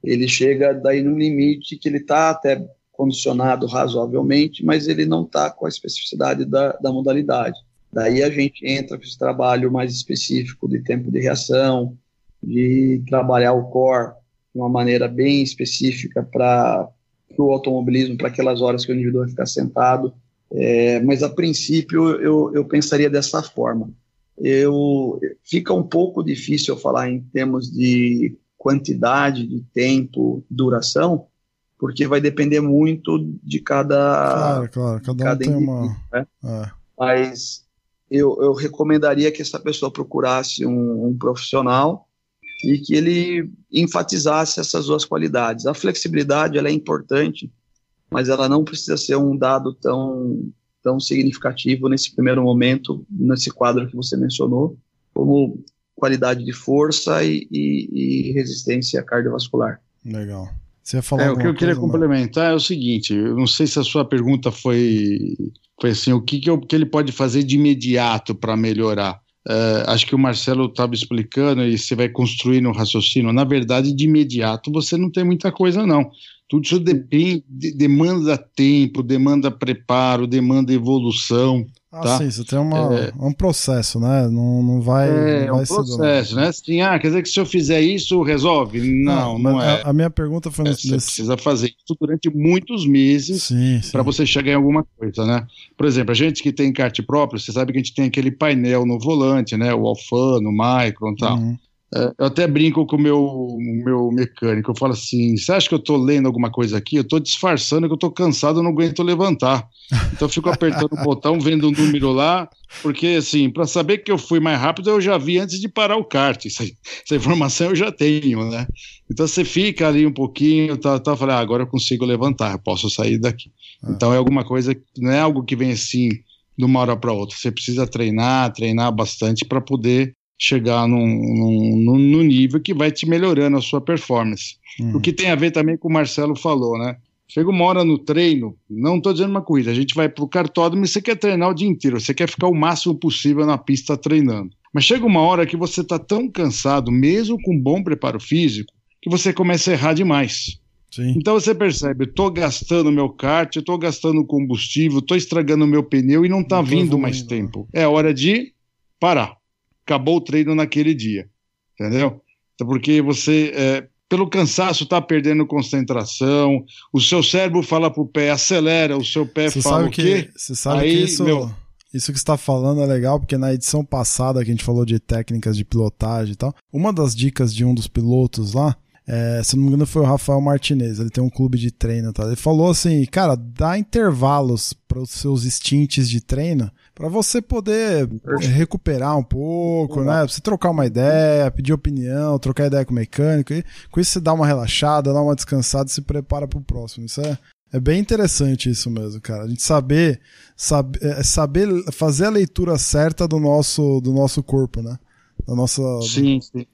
ele chega daí no limite que ele está até condicionado razoavelmente, mas ele não está com a especificidade da, da modalidade. Daí a gente entra com esse trabalho mais específico de tempo de reação, de trabalhar o core de uma maneira bem específica para o automobilismo, para aquelas horas que o indivíduo vai ficar sentado. É, mas a princípio eu, eu pensaria dessa forma. Eu, fica um pouco difícil eu falar em termos de quantidade de tempo, duração, porque vai depender muito de cada. Claro, claro, cada, cada um tem uma. Né? É. Mas eu, eu recomendaria que essa pessoa procurasse um, um profissional e que ele enfatizasse essas duas qualidades. A flexibilidade ela é importante, mas ela não precisa ser um dado tão, tão significativo nesse primeiro momento, nesse quadro que você mencionou, como qualidade de força e, e, e resistência cardiovascular. Legal. Você ia falar é, o que eu queria complementar é o seguinte: eu não sei se a sua pergunta foi, foi assim, o que, que, eu, que ele pode fazer de imediato para melhorar. Uh, acho que o Marcelo estava explicando e você vai construir no raciocínio. Na verdade, de imediato você não tem muita coisa, não. Tudo isso depende, demanda tempo, demanda preparo, demanda evolução. Ah, tá? sim, você tem uma, é, um processo, né? Não, não vai. É, não vai um processo, né? Assim, ah, quer dizer que se eu fizer isso, resolve? Não, não, não é. A, a, minha pergunta foi é, nesse. Você precisa fazer isso durante muitos meses para você chegar em alguma coisa, né? Por exemplo, a gente que tem kart próprio, você sabe que a gente tem aquele painel no volante, né? O Alfano, o Micron e tal. Uhum. É, eu até brinco com o meu, meu mecânico. Eu falo assim: você acha que eu estou lendo alguma coisa aqui? Eu estou disfarçando que eu estou cansado, eu não aguento levantar. Então eu fico apertando o botão, vendo um número lá, porque assim, para saber que eu fui mais rápido, eu já vi antes de parar o kart. Essa, essa informação eu já tenho, né? Então você fica ali um pouquinho, tá, tá, fala, ah, agora eu consigo levantar, eu posso sair daqui. Ah. Então é alguma coisa, não é algo que vem assim de uma hora para outra. Você precisa treinar, treinar bastante para poder chegar num, num, num, nível que vai te melhorando a sua performance. Uhum. O que tem a ver também com o Marcelo falou, né? Chega uma hora no treino, não estou dizendo uma corrida, a gente vai para o cartódromo e você quer treinar o dia inteiro, você quer ficar o máximo possível na pista treinando. Mas chega uma hora que você está tão cansado, mesmo com bom preparo físico, que você começa a errar demais. Sim. Então você percebe, estou gastando meu kart, estou gastando combustível, estou estragando meu pneu e não está vindo mais tempo. É hora de parar acabou o treino naquele dia, entendeu? Então, porque você, é, pelo cansaço, está perdendo concentração, o seu cérebro fala para o pé, acelera, o seu pé você fala sabe o quê? Você sabe Aí, que isso, meu... isso que está falando é legal, porque na edição passada que a gente falou de técnicas de pilotagem e tal, uma das dicas de um dos pilotos lá, é, se não me engano, foi o Rafael Martinez. Ele tem um clube de treino. Tá? Ele falou assim: cara, dá intervalos para os seus instintos de treino para você poder recuperar um pouco, né? Pra você trocar uma ideia, pedir opinião, trocar ideia com o mecânico. E com isso você dá uma relaxada, dá uma descansada e se prepara para o próximo. Isso é, é bem interessante isso mesmo, cara. A gente saber, saber, é, saber fazer a leitura certa do nosso, do nosso corpo, né? Da nossa. Sim, sim.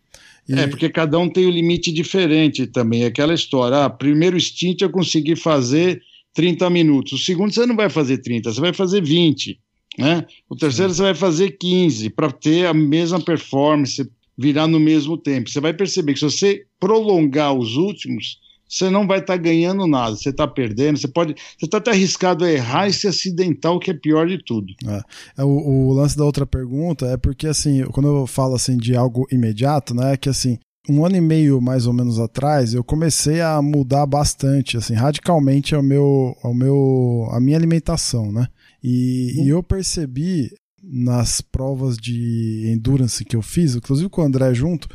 E... É, porque cada um tem um limite diferente também. Aquela história, ah, primeiro instinto eu consegui fazer 30 minutos. O segundo você não vai fazer 30, você vai fazer 20. Né? O terceiro Sim. você vai fazer 15 para ter a mesma performance, virar no mesmo tempo. Você vai perceber que se você prolongar os últimos, você não vai estar tá ganhando nada, você está perdendo, você pode. Você está até arriscado a errar e se acidentar, o que é pior de tudo. É. é. O, o, lance da outra pergunta é porque, assim, quando eu falo assim de algo imediato, né, é que assim. Um ano e meio mais ou menos atrás, eu comecei a mudar bastante, assim, radicalmente o meu, o meu, a minha alimentação, né? E, e eu percebi nas provas de endurance que eu fiz, inclusive com o André junto,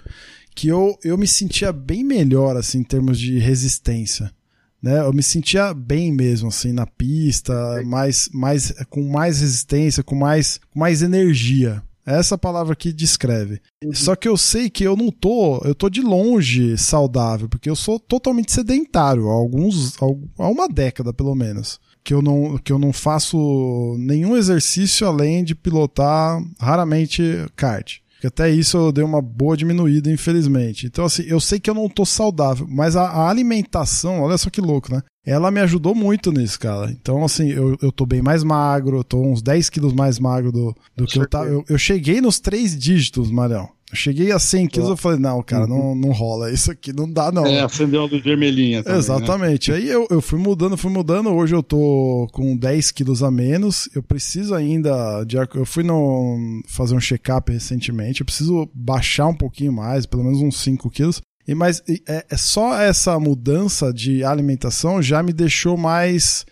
que eu, eu me sentia bem melhor, assim, em termos de resistência. Né? Eu me sentia bem mesmo, assim, na pista, mais, mais, com mais resistência, com mais, com mais energia. É essa palavra que descreve. Uhum. Só que eu sei que eu não tô, eu tô de longe saudável, porque eu sou totalmente sedentário, há alguns, há uma década pelo menos, que eu não, que eu não faço nenhum exercício além de pilotar raramente kart. Que até isso eu dei uma boa diminuída, infelizmente. Então, assim, eu sei que eu não tô saudável, mas a, a alimentação, olha só que louco, né? Ela me ajudou muito nisso, cara. Então, assim, eu, eu tô bem mais magro, eu tô uns 10 quilos mais magro do, do que eu tava. Eu, eu cheguei nos três dígitos, Marião. Eu cheguei a 100 quilos, eu falei, não, cara, não, não rola, isso aqui não dá, não. É, acendeu uma luz vermelhinha também, né? Exatamente. Né? Aí eu, eu fui mudando, fui mudando, hoje eu tô com 10 quilos a menos, eu preciso ainda, de, eu fui no, fazer um check-up recentemente, eu preciso baixar um pouquinho mais, pelo menos uns 5 quilos, e mas é, é, só essa mudança de alimentação já me deixou mais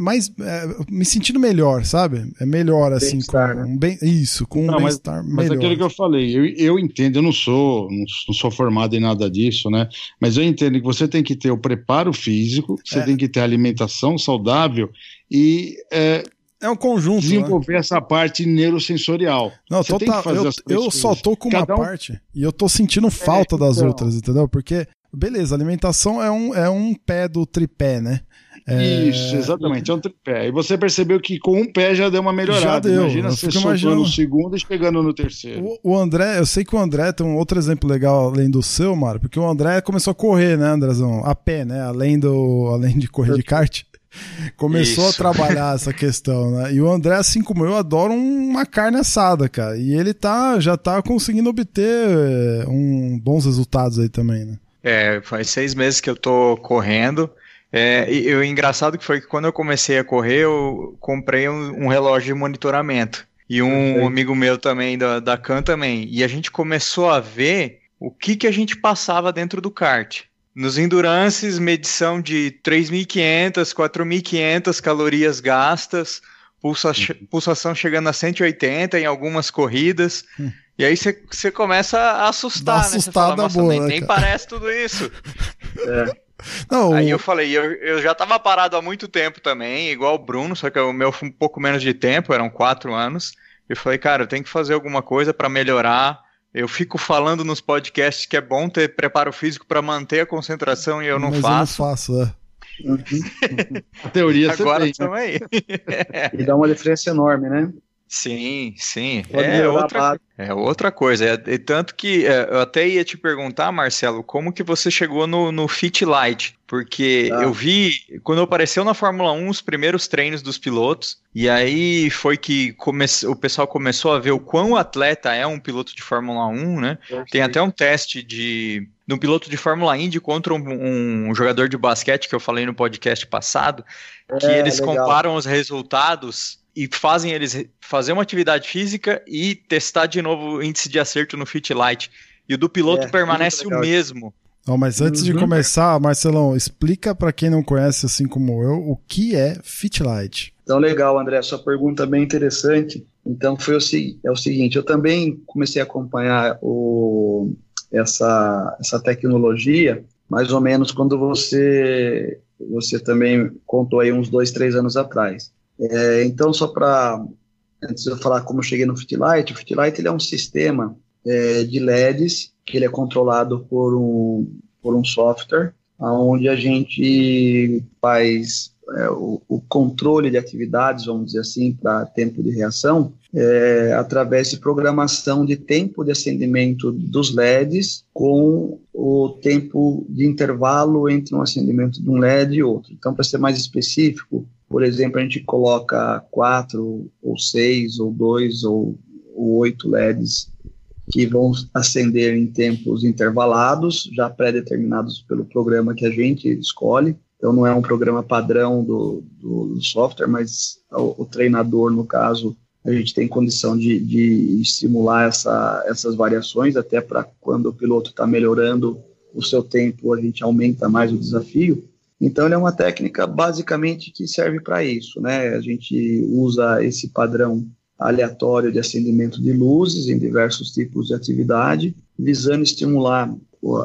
mais é, me sentindo melhor, sabe? É melhor assim com né? um bem isso, com não, um bem-estar melhor. Mas aquilo que eu falei, eu, eu entendo, eu não sou não, não, sou formado em nada disso, né? Mas eu entendo que você tem que ter o preparo físico, você é. tem que ter alimentação saudável e é, um conjunto. Desenvolver né? essa parte neurosensorial. Não, Você total, eu, eu só tô com uma um... parte e eu tô sentindo falta é, das então... outras, entendeu? Porque, beleza, alimentação é um, é um pé do tripé, né? É... Isso, exatamente, é um tripé. E você percebeu que com um pé já deu uma melhorada. Já deu. Imagina você imaginando... no segundo e chegando no terceiro. O, o, André, eu sei que o André tem um outro exemplo legal além do seu, Mário, porque o André começou a correr, né, Andrezão? A pé, né? Além, do, além de correr de kart. Começou Isso. a trabalhar essa questão, né? E o André, assim como eu, adora uma carne assada, cara. E ele tá, já tá conseguindo obter eh, um, bons resultados aí também, né? É, faz seis meses que eu tô correndo. É, e, e o engraçado que foi que quando eu comecei a correr, eu comprei um, um relógio de monitoramento. E um amigo meu também, da, da CAN também. E a gente começou a ver o que, que a gente passava dentro do kart. Nos endurances, medição de 3.500, 4.500 calorias gastas, pulsa uhum. pulsação chegando a 180 em algumas corridas. Hum. E aí você começa a assustar, Dá né? Você fala, Nossa, boa, nem, nem parece tudo isso. é. Não, aí eu falei, eu, eu já estava parado há muito tempo também, igual o Bruno, só que o meu foi um pouco menos de tempo, eram quatro anos. Eu falei, cara, eu tenho que fazer alguma coisa para melhorar eu fico falando nos podcasts que é bom ter preparo físico para manter a concentração e eu não Mas faço. Eu não faço, é. a teoria Agora tem, também. Né? e dá uma diferença enorme, né? Sim, sim. é outra, é outra coisa. É, e tanto que é, eu até ia te perguntar, Marcelo, como que você chegou no, no Fit Light? Porque ah. eu vi, quando apareceu na Fórmula 1, os primeiros treinos dos pilotos, e aí foi que come, o pessoal começou a ver o quão atleta é um piloto de Fórmula 1, né? Tem até um teste de, de um piloto de Fórmula Indy contra um, um, jogador de basquete que eu falei no podcast passado, que é, eles legal. comparam os resultados e fazem eles fazer uma atividade física e testar de novo o índice de acerto no Fit Light. E o do piloto é, permanece o mesmo. Não, mas antes de uhum. começar, Marcelão, explica para quem não conhece, assim como eu, o que é Fit Light. Então, legal, André, sua pergunta é bem interessante. Então, foi o, é o seguinte, eu também comecei a acompanhar o, essa, essa tecnologia, mais ou menos quando você, você também contou aí uns dois, três anos atrás. É, então, só para, antes de eu falar como eu cheguei no Fitlight, o Fitlight ele é um sistema é, de LEDs que ele é controlado por um, por um software, onde a gente faz é, o, o, controle de atividades, vamos dizer assim, para tempo de reação, é, através de programação de tempo de acendimento dos LEDs com o tempo de intervalo entre um acendimento de um LED e outro. Então, para ser mais específico, por exemplo, a gente coloca quatro, ou seis, ou dois, ou, ou oito LEDs que vão acender em tempos intervalados, já pré-determinados pelo programa que a gente escolhe. Então, não é um programa padrão do, do software, mas o, o, treinador, no caso, a gente tem condição de, de estimular essa, essas variações, até para quando o piloto está melhorando o seu tempo, a gente aumenta mais o desafio. Então, ele é uma técnica basicamente que serve para isso, né? A gente usa esse padrão aleatório de acendimento de luzes em diversos tipos de atividade, visando estimular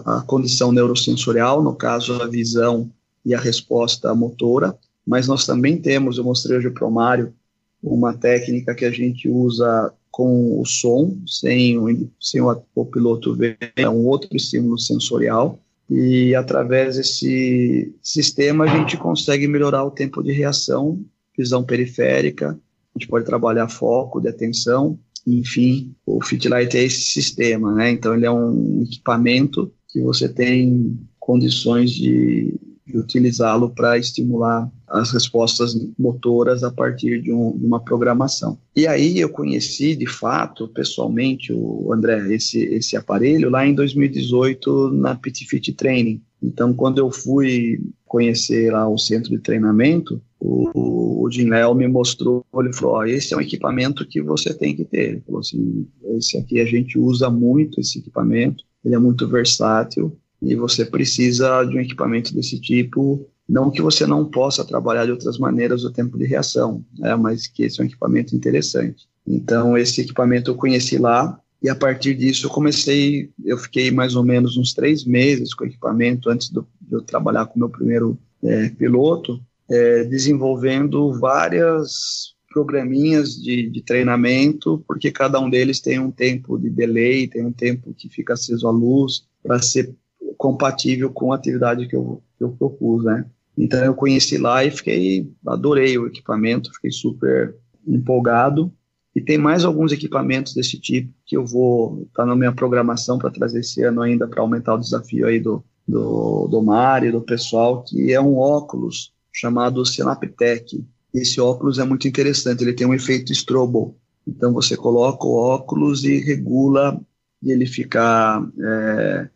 a condição neurosensorial, no caso a visão e a resposta motora, mas nós também temos, eu mostrei hoje para o Mário, uma técnica que a gente usa com o som, sem o, sem o, o piloto ver, é um outro estímulo sensorial, e através desse sistema a gente consegue melhorar o tempo de reação, visão periférica, a gente pode trabalhar foco de atenção enfim, o Fitlight é esse sistema, né? Então ele é um equipamento que você tem condições de, de utilizá-lo para estimular as respostas motoras a partir de, um, de, uma programação. E aí eu conheci, de fato, pessoalmente, o André, esse, esse aparelho lá em 2018 na PT Fit Training. Então, quando eu fui conhecer lá o centro de treinamento, o, o Jim Léo me mostrou, ele falou, oh, esse é um equipamento que você tem que ter. Ele falou assim, esse aqui a gente usa muito, esse equipamento, ele é muito versátil, e você precisa de um equipamento desse tipo não que você não possa trabalhar de outras maneiras o tempo de reação, né, mas que esse é um equipamento interessante. Então, esse equipamento eu conheci lá, e a partir disso eu comecei, eu fiquei mais ou menos uns três meses com o equipamento antes do, de eu trabalhar com o meu primeiro é, piloto, é, desenvolvendo várias programinhas de, de, treinamento, porque cada um deles tem um tempo de delay, tem um tempo que fica aceso à luz, para ser compatível com a atividade que eu, que eu propus, né? Então eu conheci lá e fiquei, adorei o equipamento, fiquei super empolgado. E tem mais alguns equipamentos desse tipo que eu vou estar tá na minha programação para trazer esse ano ainda para aumentar o desafio aí do, do, do Mário, do pessoal, que é um óculos chamado Synaptec. Esse óculos é muito interessante, ele tem um efeito strobo. Então você coloca o óculos e regula e ele fica é,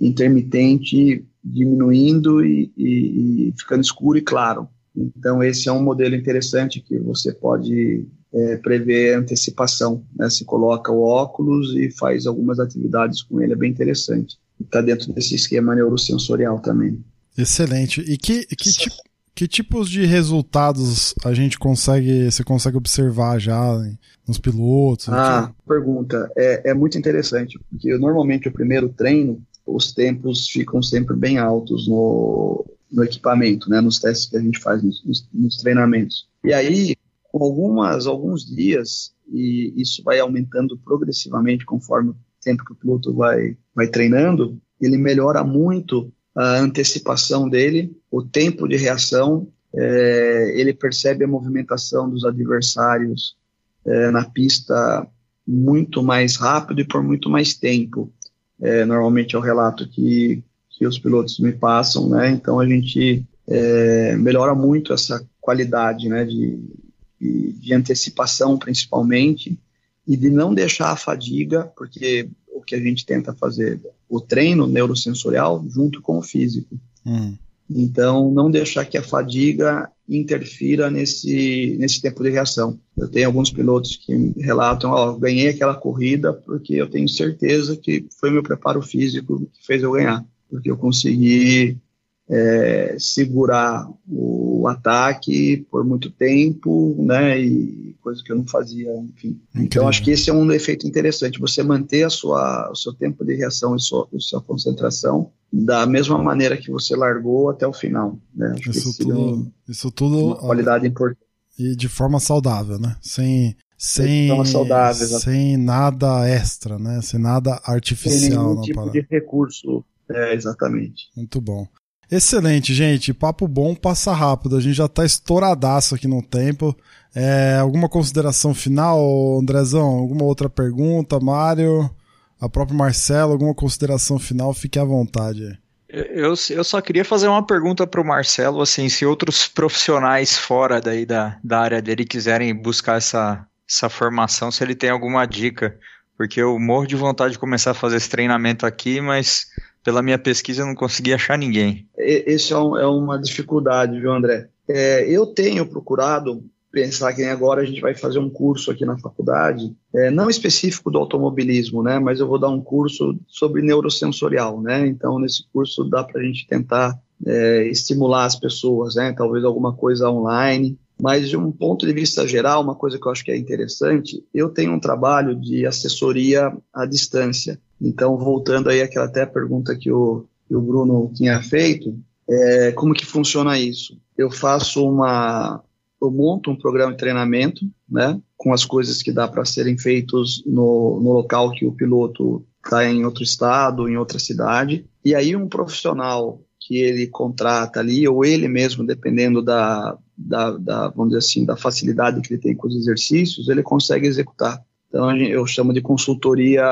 intermitente diminuindo e, e, e, ficando escuro e claro. Então, esse é um modelo interessante que você pode é, prever antecipação. Né? Se coloca o óculos e faz algumas atividades com ele, é bem interessante. Está dentro desse esquema neurosensorial também. Excelente. E que, que, que tipos de resultados a gente consegue, você consegue observar já nos pilotos? Ah, pergunta. É, é muito interessante, porque normalmente o primeiro treino os tempos ficam sempre bem altos no, no equipamento, né, nos testes que a gente faz, nos, nos, treinamentos. E aí, com algumas, alguns dias, e isso vai aumentando progressivamente conforme o tempo que o piloto vai, vai treinando, ele melhora muito a antecipação dele, o tempo de reação, é, ele percebe a movimentação dos adversários é, na pista muito mais rápido e por muito mais tempo é, normalmente é o relato que, que os pilotos me passam, né? Então a gente é, melhora muito essa qualidade, né? De, de, de, antecipação, principalmente, e de não deixar a fadiga, porque o que a gente tenta fazer, o treino neurosensorial junto com o físico. Hum. Então, não deixar que a fadiga interfira nesse, nesse tempo de reação. Eu tenho alguns pilotos que relatam, ó, ganhei aquela corrida porque eu tenho certeza que foi meu preparo físico que fez eu ganhar, porque eu consegui é, segurar o ataque por muito tempo, né, e coisa que eu não fazia, enfim. Incrível. Então acho que esse é um efeito interessante, você manter a sua, o seu tempo de reação e sua, a sua concentração da mesma maneira que você largou até o final, né? Acho isso tudo, um, isso tudo uma qualidade importante e de forma saudável, né? Sem sem, saudável, sem nada extra, né? Sem nada artificial sem nenhum tipo parada. de recurso, é, exatamente. Muito bom. Excelente, gente. Papo bom, passa rápido. A gente já tá estouradaço aqui no tempo. É, alguma consideração final, Andrezão? Alguma outra pergunta, Mário? A própria Marcelo, alguma consideração final? Fique à vontade. Eu, eu só queria fazer uma pergunta para o Marcelo, assim, se outros profissionais fora daí da, da área dele quiserem buscar essa, essa formação, se ele tem alguma dica, porque eu morro de vontade de começar a fazer esse treinamento aqui, mas pela minha pesquisa, eu não consegui achar ninguém. Esse é, um, é uma dificuldade, viu, André? É, eu tenho procurado pensar que agora a gente vai fazer um curso aqui na faculdade, é, não específico do automobilismo, né, mas eu vou dar um curso sobre neurosensorial, né, então nesse curso dá para a gente tentar é, estimular as pessoas, né, talvez alguma coisa online, mas de um ponto de vista geral, uma coisa que eu acho que é interessante, eu tenho um trabalho de assessoria à distância, então, voltando aí àquela até pergunta que o, que o Bruno tinha feito, é, como que funciona isso? Eu faço uma, eu monto um programa de treinamento, né, com as coisas que dá para serem feitos no, no local que o piloto está em outro estado, em outra cidade, e aí um profissional que ele contrata ali, ou ele mesmo, dependendo da, da, da, vamos dizer assim, da facilidade que ele tem com os exercícios, ele consegue executar. Então eu chamo de consultoria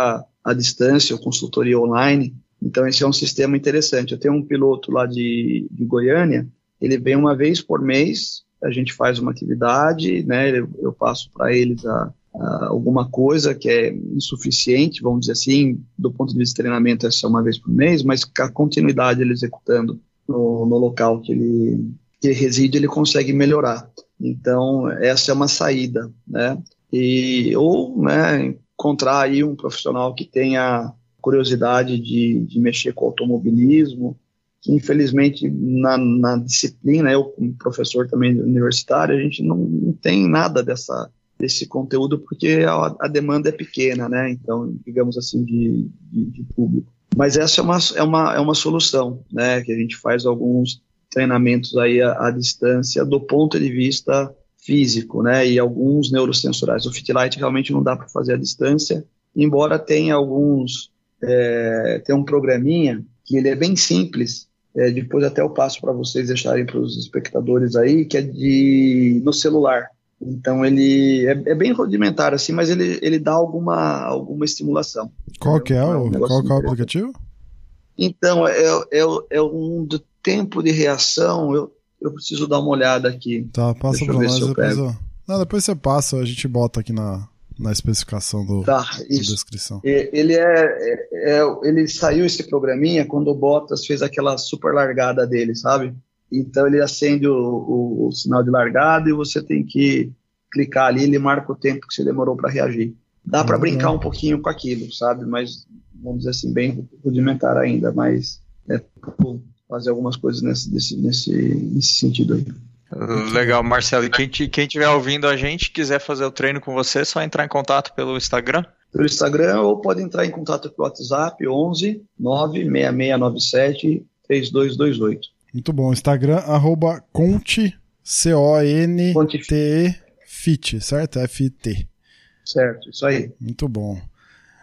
à distância ou consultoria online. Então esse é um sistema interessante. Eu tenho um piloto lá de, de Goiânia, ele vem uma vez por mês, a gente faz uma atividade, né? Eu, eu passo para eles a, a alguma coisa que é insuficiente, vamos dizer assim, do ponto de vista de treinamento é só uma vez por mês, mas a continuidade ele executando no, no local que ele, que reside, ele consegue melhorar. Então, essa é uma saída, né? E, ou, né, encontrar aí um profissional que tenha curiosidade de, de mexer com automobilismo, que infelizmente na, na, disciplina, eu como professor também universitário, a gente não, não tem nada dessa, desse conteúdo porque a, a, demanda é pequena, né? Então, digamos assim, de, de, de, público. Mas essa é uma, é, uma, é uma solução, né? Que a gente faz alguns treinamentos aí à, à distância do ponto de vista físico, né? E alguns neurosensoriais. O Fitlight realmente não dá para fazer à distância, embora tenha alguns, é, tem um programinha que ele é bem simples. É, depois até eu passo para vocês deixarem para os espectadores aí, que é de no celular. Então ele é, é, bem rudimentar assim, mas ele, ele dá alguma, alguma estimulação. Qual que é, o, um qual que é o aplicativo? Então, é, é, é um do tempo de reação, eu, eu preciso dar uma olhada aqui. Tá, passa para nós depois. Eu... Não, depois você passa, a gente bota aqui na, na especificação do, tá, isso. descrição. Ele é, é, é, ele saiu esse programinha quando o Bottas fez aquela super largada dele, sabe? Então ele acende o, o, o sinal de largada e você tem que clicar ali, ele marca o tempo que você demorou para reagir. Dá para brincar um pouquinho com aquilo, sabe? Mas vamos dizer assim, bem rudimentar ainda, mas é fazer algumas coisas nesse, nesse, nesse, nesse sentido aí. Legal, Marcelo. E quem, quem estiver ouvindo a gente quiser fazer o treino com você, é só entrar em contato pelo Instagram? Pelo Instagram ou pode entrar em contato pelo WhatsApp 11 96697 3228. Muito bom. Instagram, arroba Conte, C-O-N-T-E, Fit, certo? F-I-T. Certo, isso aí. Muito bom.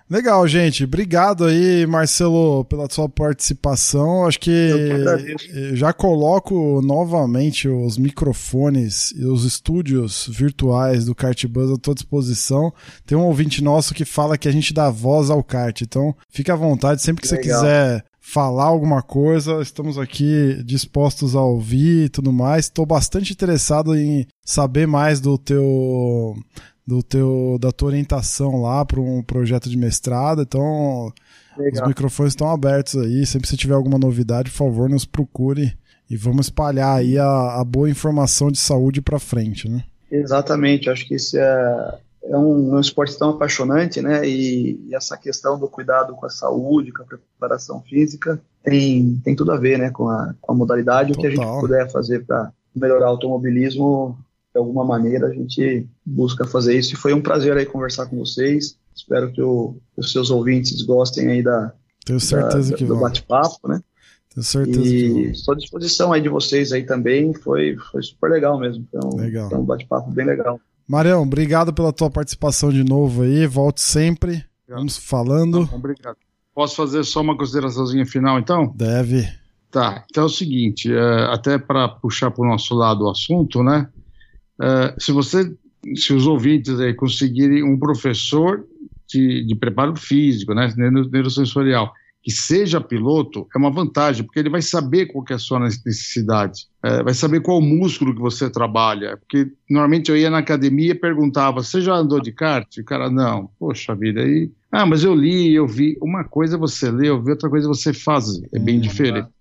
Legal, gente. Obrigado aí, Marcelo, pela sua participação. Acho que já coloco novamente os microfones e os estúdios virtuais do Kart Buzz à tua disposição. Tem um ouvinte nosso que fala que a gente dá voz ao kart, então fique à vontade sempre que você quiser falar alguma coisa, estamos aqui dispostos a ouvir e tudo mais. Estou bastante interessado em saber mais do teu do teu da tua orientação lá para um projeto de mestrado. Então, Legal. os microfones estão abertos aí. Sempre se tiver alguma novidade, por favor, nos procure e vamos espalhar aí a, a boa informação de saúde para frente, né? Exatamente. Acho que isso é, é um, um esporte tão apaixonante, né? E, e, essa questão do cuidado com a saúde, com a preparação física, tem, tem tudo a ver, né? Com a, com a modalidade. Total. O que a gente puder fazer para melhorar o automobilismo, de alguma maneira a gente busca fazer isso. E foi um prazer aí conversar com vocês. Espero que o, os seus ouvintes gostem aí da, Tenho certeza da, que do bate-papo, né? Tenho certeza e estou à disposição aí de vocês aí também. Foi, foi super legal mesmo. Foi um, legal. Foi um bate-papo bem legal. Marião, obrigado pela tua participação de novo aí. Volte sempre. Obrigado. Vamos falando. Obrigado. Posso fazer só uma consideraçãozinha final, então? Deve. Tá. Então é o seguinte, é, até para puxar para o nosso lado o assunto, né? Uh, se você, se os ouvintes aí conseguirem um professor de, de preparo físico, né, neurosensorial, que seja piloto, é uma vantagem, porque ele vai saber qual é a sua necessidade, é, vai saber qual músculo que você trabalha, porque normalmente eu ia na academia e perguntava, você já andou de kart? O cara, não, poxa vida, aí, ah, mas eu li, eu vi, uma coisa é você ler, eu vi, outra coisa é você fazer, é bem hum, diferente. Tá?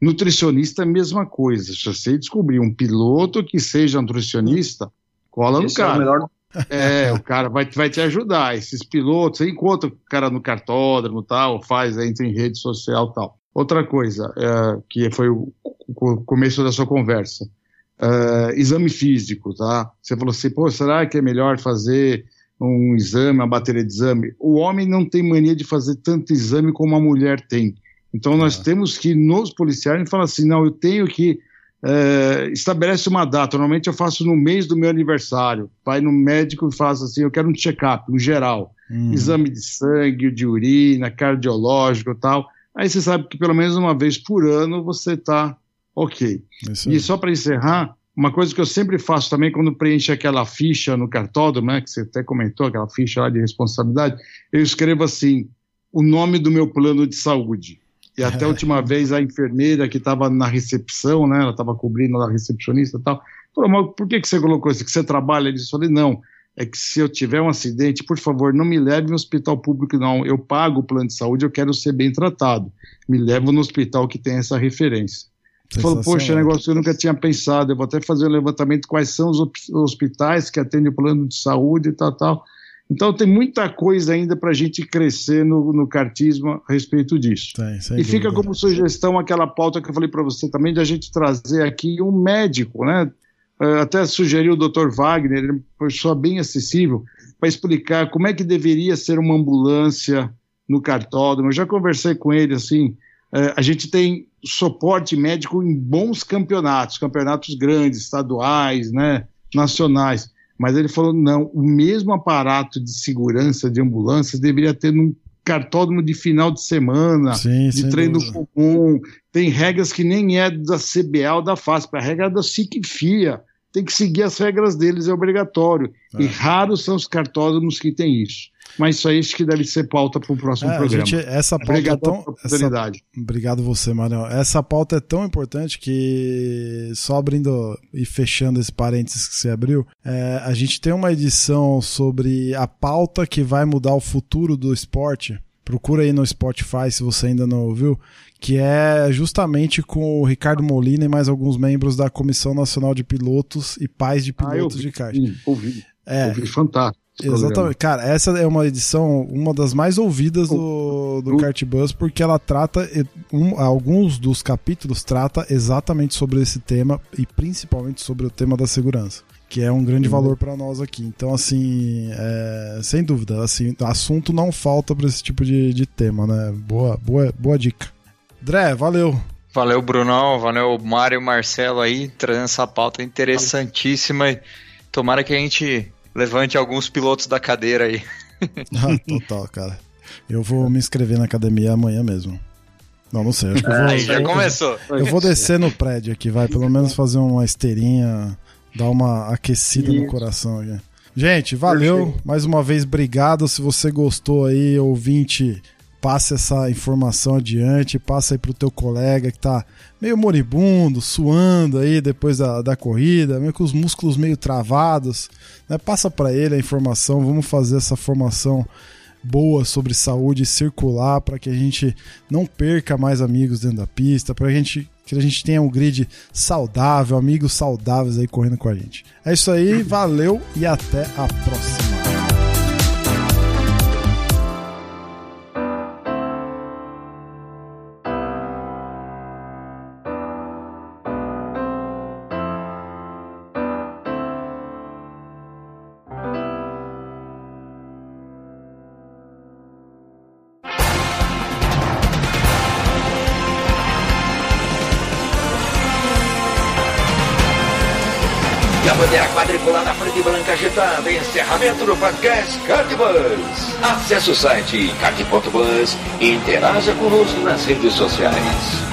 Nutricionista é a mesma coisa. Se você descobrir um piloto que seja nutricionista, cola Esse no cara. É, o, melhor... é, o cara vai, vai te ajudar. Esses pilotos, você encontra o cara no cartódromo tal, faz, entra em rede social tal. Outra coisa, é, que foi o, o, começo da sua conversa, é, exame físico, tá? Você falou assim, pô, será que é melhor fazer um exame, uma bateria de exame? O homem não tem mania de fazer tanto exame como a mulher tem. Então nós é. temos que nos policiais falar assim, não, eu tenho que é, estabelece uma data. Normalmente eu faço no mês do meu aniversário. Vai no médico e faz assim, eu quero um check-up, um geral, uhum. exame de sangue, de urina, cardiológico, tal. Aí você sabe que pelo menos uma vez por ano você está ok. E só para encerrar, uma coisa que eu sempre faço também quando preenche aquela ficha no cartódromo, né, que você até comentou, aquela ficha lá de responsabilidade, eu escrevo assim, o nome do meu plano de saúde. E até a última vez a enfermeira que estava na recepção, né, ela estava cobrindo a recepcionista e tal, falou, mas por que, que você colocou isso? Que você trabalha? Eu falei, não, é que se eu tiver um acidente, por favor, não me leve no hospital público, não. Eu pago o plano de saúde, eu quero ser bem tratado. Me leva no hospital que tem essa referência. Falou, poxa, negócio que eu nunca tinha pensado. Eu vou até fazer um levantamento quais são os hospitais que atendem o plano de saúde e tal, tal. Então tem muita coisa ainda para a gente crescer no, no cartismo a respeito disso. Tem, e dúvida. fica como sugestão aquela pauta que eu falei para você também de a gente trazer aqui um médico, né? Uh, até sugeriu o Dr. Wagner, ele é uma pessoa bem acessível, para explicar como é que deveria ser uma ambulância no cartódromo. Eu já conversei com ele assim. Uh, a gente tem suporte médico em bons campeonatos, campeonatos grandes, estaduais, né, nacionais. Mas ele falou: não, o mesmo aparato de segurança de ambulâncias deveria ter num cartódromo de final de semana, sim, de treino dúvida. comum. Tem regras que nem é da CBA ou da FASP, a regra é da SIC-FIA. Tem que seguir as regras deles, é obrigatório. É. E raros são os cartódromos que têm isso. Mas isso aí acho que deve ser pauta para o próximo é, programa. Gente, essa pauta Obrigado é tão, essa, Obrigado você, Manuel. Essa pauta é tão importante que, só abrindo e fechando esse parênteses que você abriu, é, a gente tem uma edição sobre a pauta que vai mudar o futuro do esporte. Procura aí no Spotify se você ainda não ouviu, que é justamente com o Ricardo Molina e mais alguns membros da Comissão Nacional de Pilotos e pais de ah, pilotos ah, de kart. Ouvi, é, ouvi, fantástico. Exatamente. Cara, essa é uma edição, uma das mais ouvidas do, do Kart Bus, porque ela trata, um, alguns dos capítulos trata exatamente sobre esse tema e principalmente sobre o tema da segurança. Que é um grande uhum. valor para nós aqui. Então, assim, é, sem dúvida, assim, assunto não falta para esse tipo de, de tema, né? Boa, boa, boa dica. Dré, valeu. Valeu, Brunão. Valeu, Mário e Marcelo aí, trazendo essa pauta interessantíssima. Tomara que a gente Levante alguns pilotos da cadeira aí. ah, total, cara. Eu vou me inscrever na academia amanhã mesmo. Não, não sei. Acho que eu vou, aí já começou. Eu, eu, vou descer no prédio aqui, vai. Pelo menos fazer uma esteirinha, dar uma aquecida no coração aqui. Gente, valeu. Mais uma vez, obrigado. Se você gostou aí, ouvinte, passe essa informação adiante, passa aí pro teu colega que tá meio moribundo, suando aí depois da, da corrida, meio com os músculos meio travados, né? Passa para ele a informação, vamos fazer essa formação boa sobre saúde circular para que a gente não perca mais amigos dentro da pista, para gente que a gente tenha um grid saudável, amigos saudáveis aí correndo com a gente. É isso aí, valeu e até a próxima. Do podcast Cardbus. Acesse o site card.bus e interaja conosco nas redes sociais.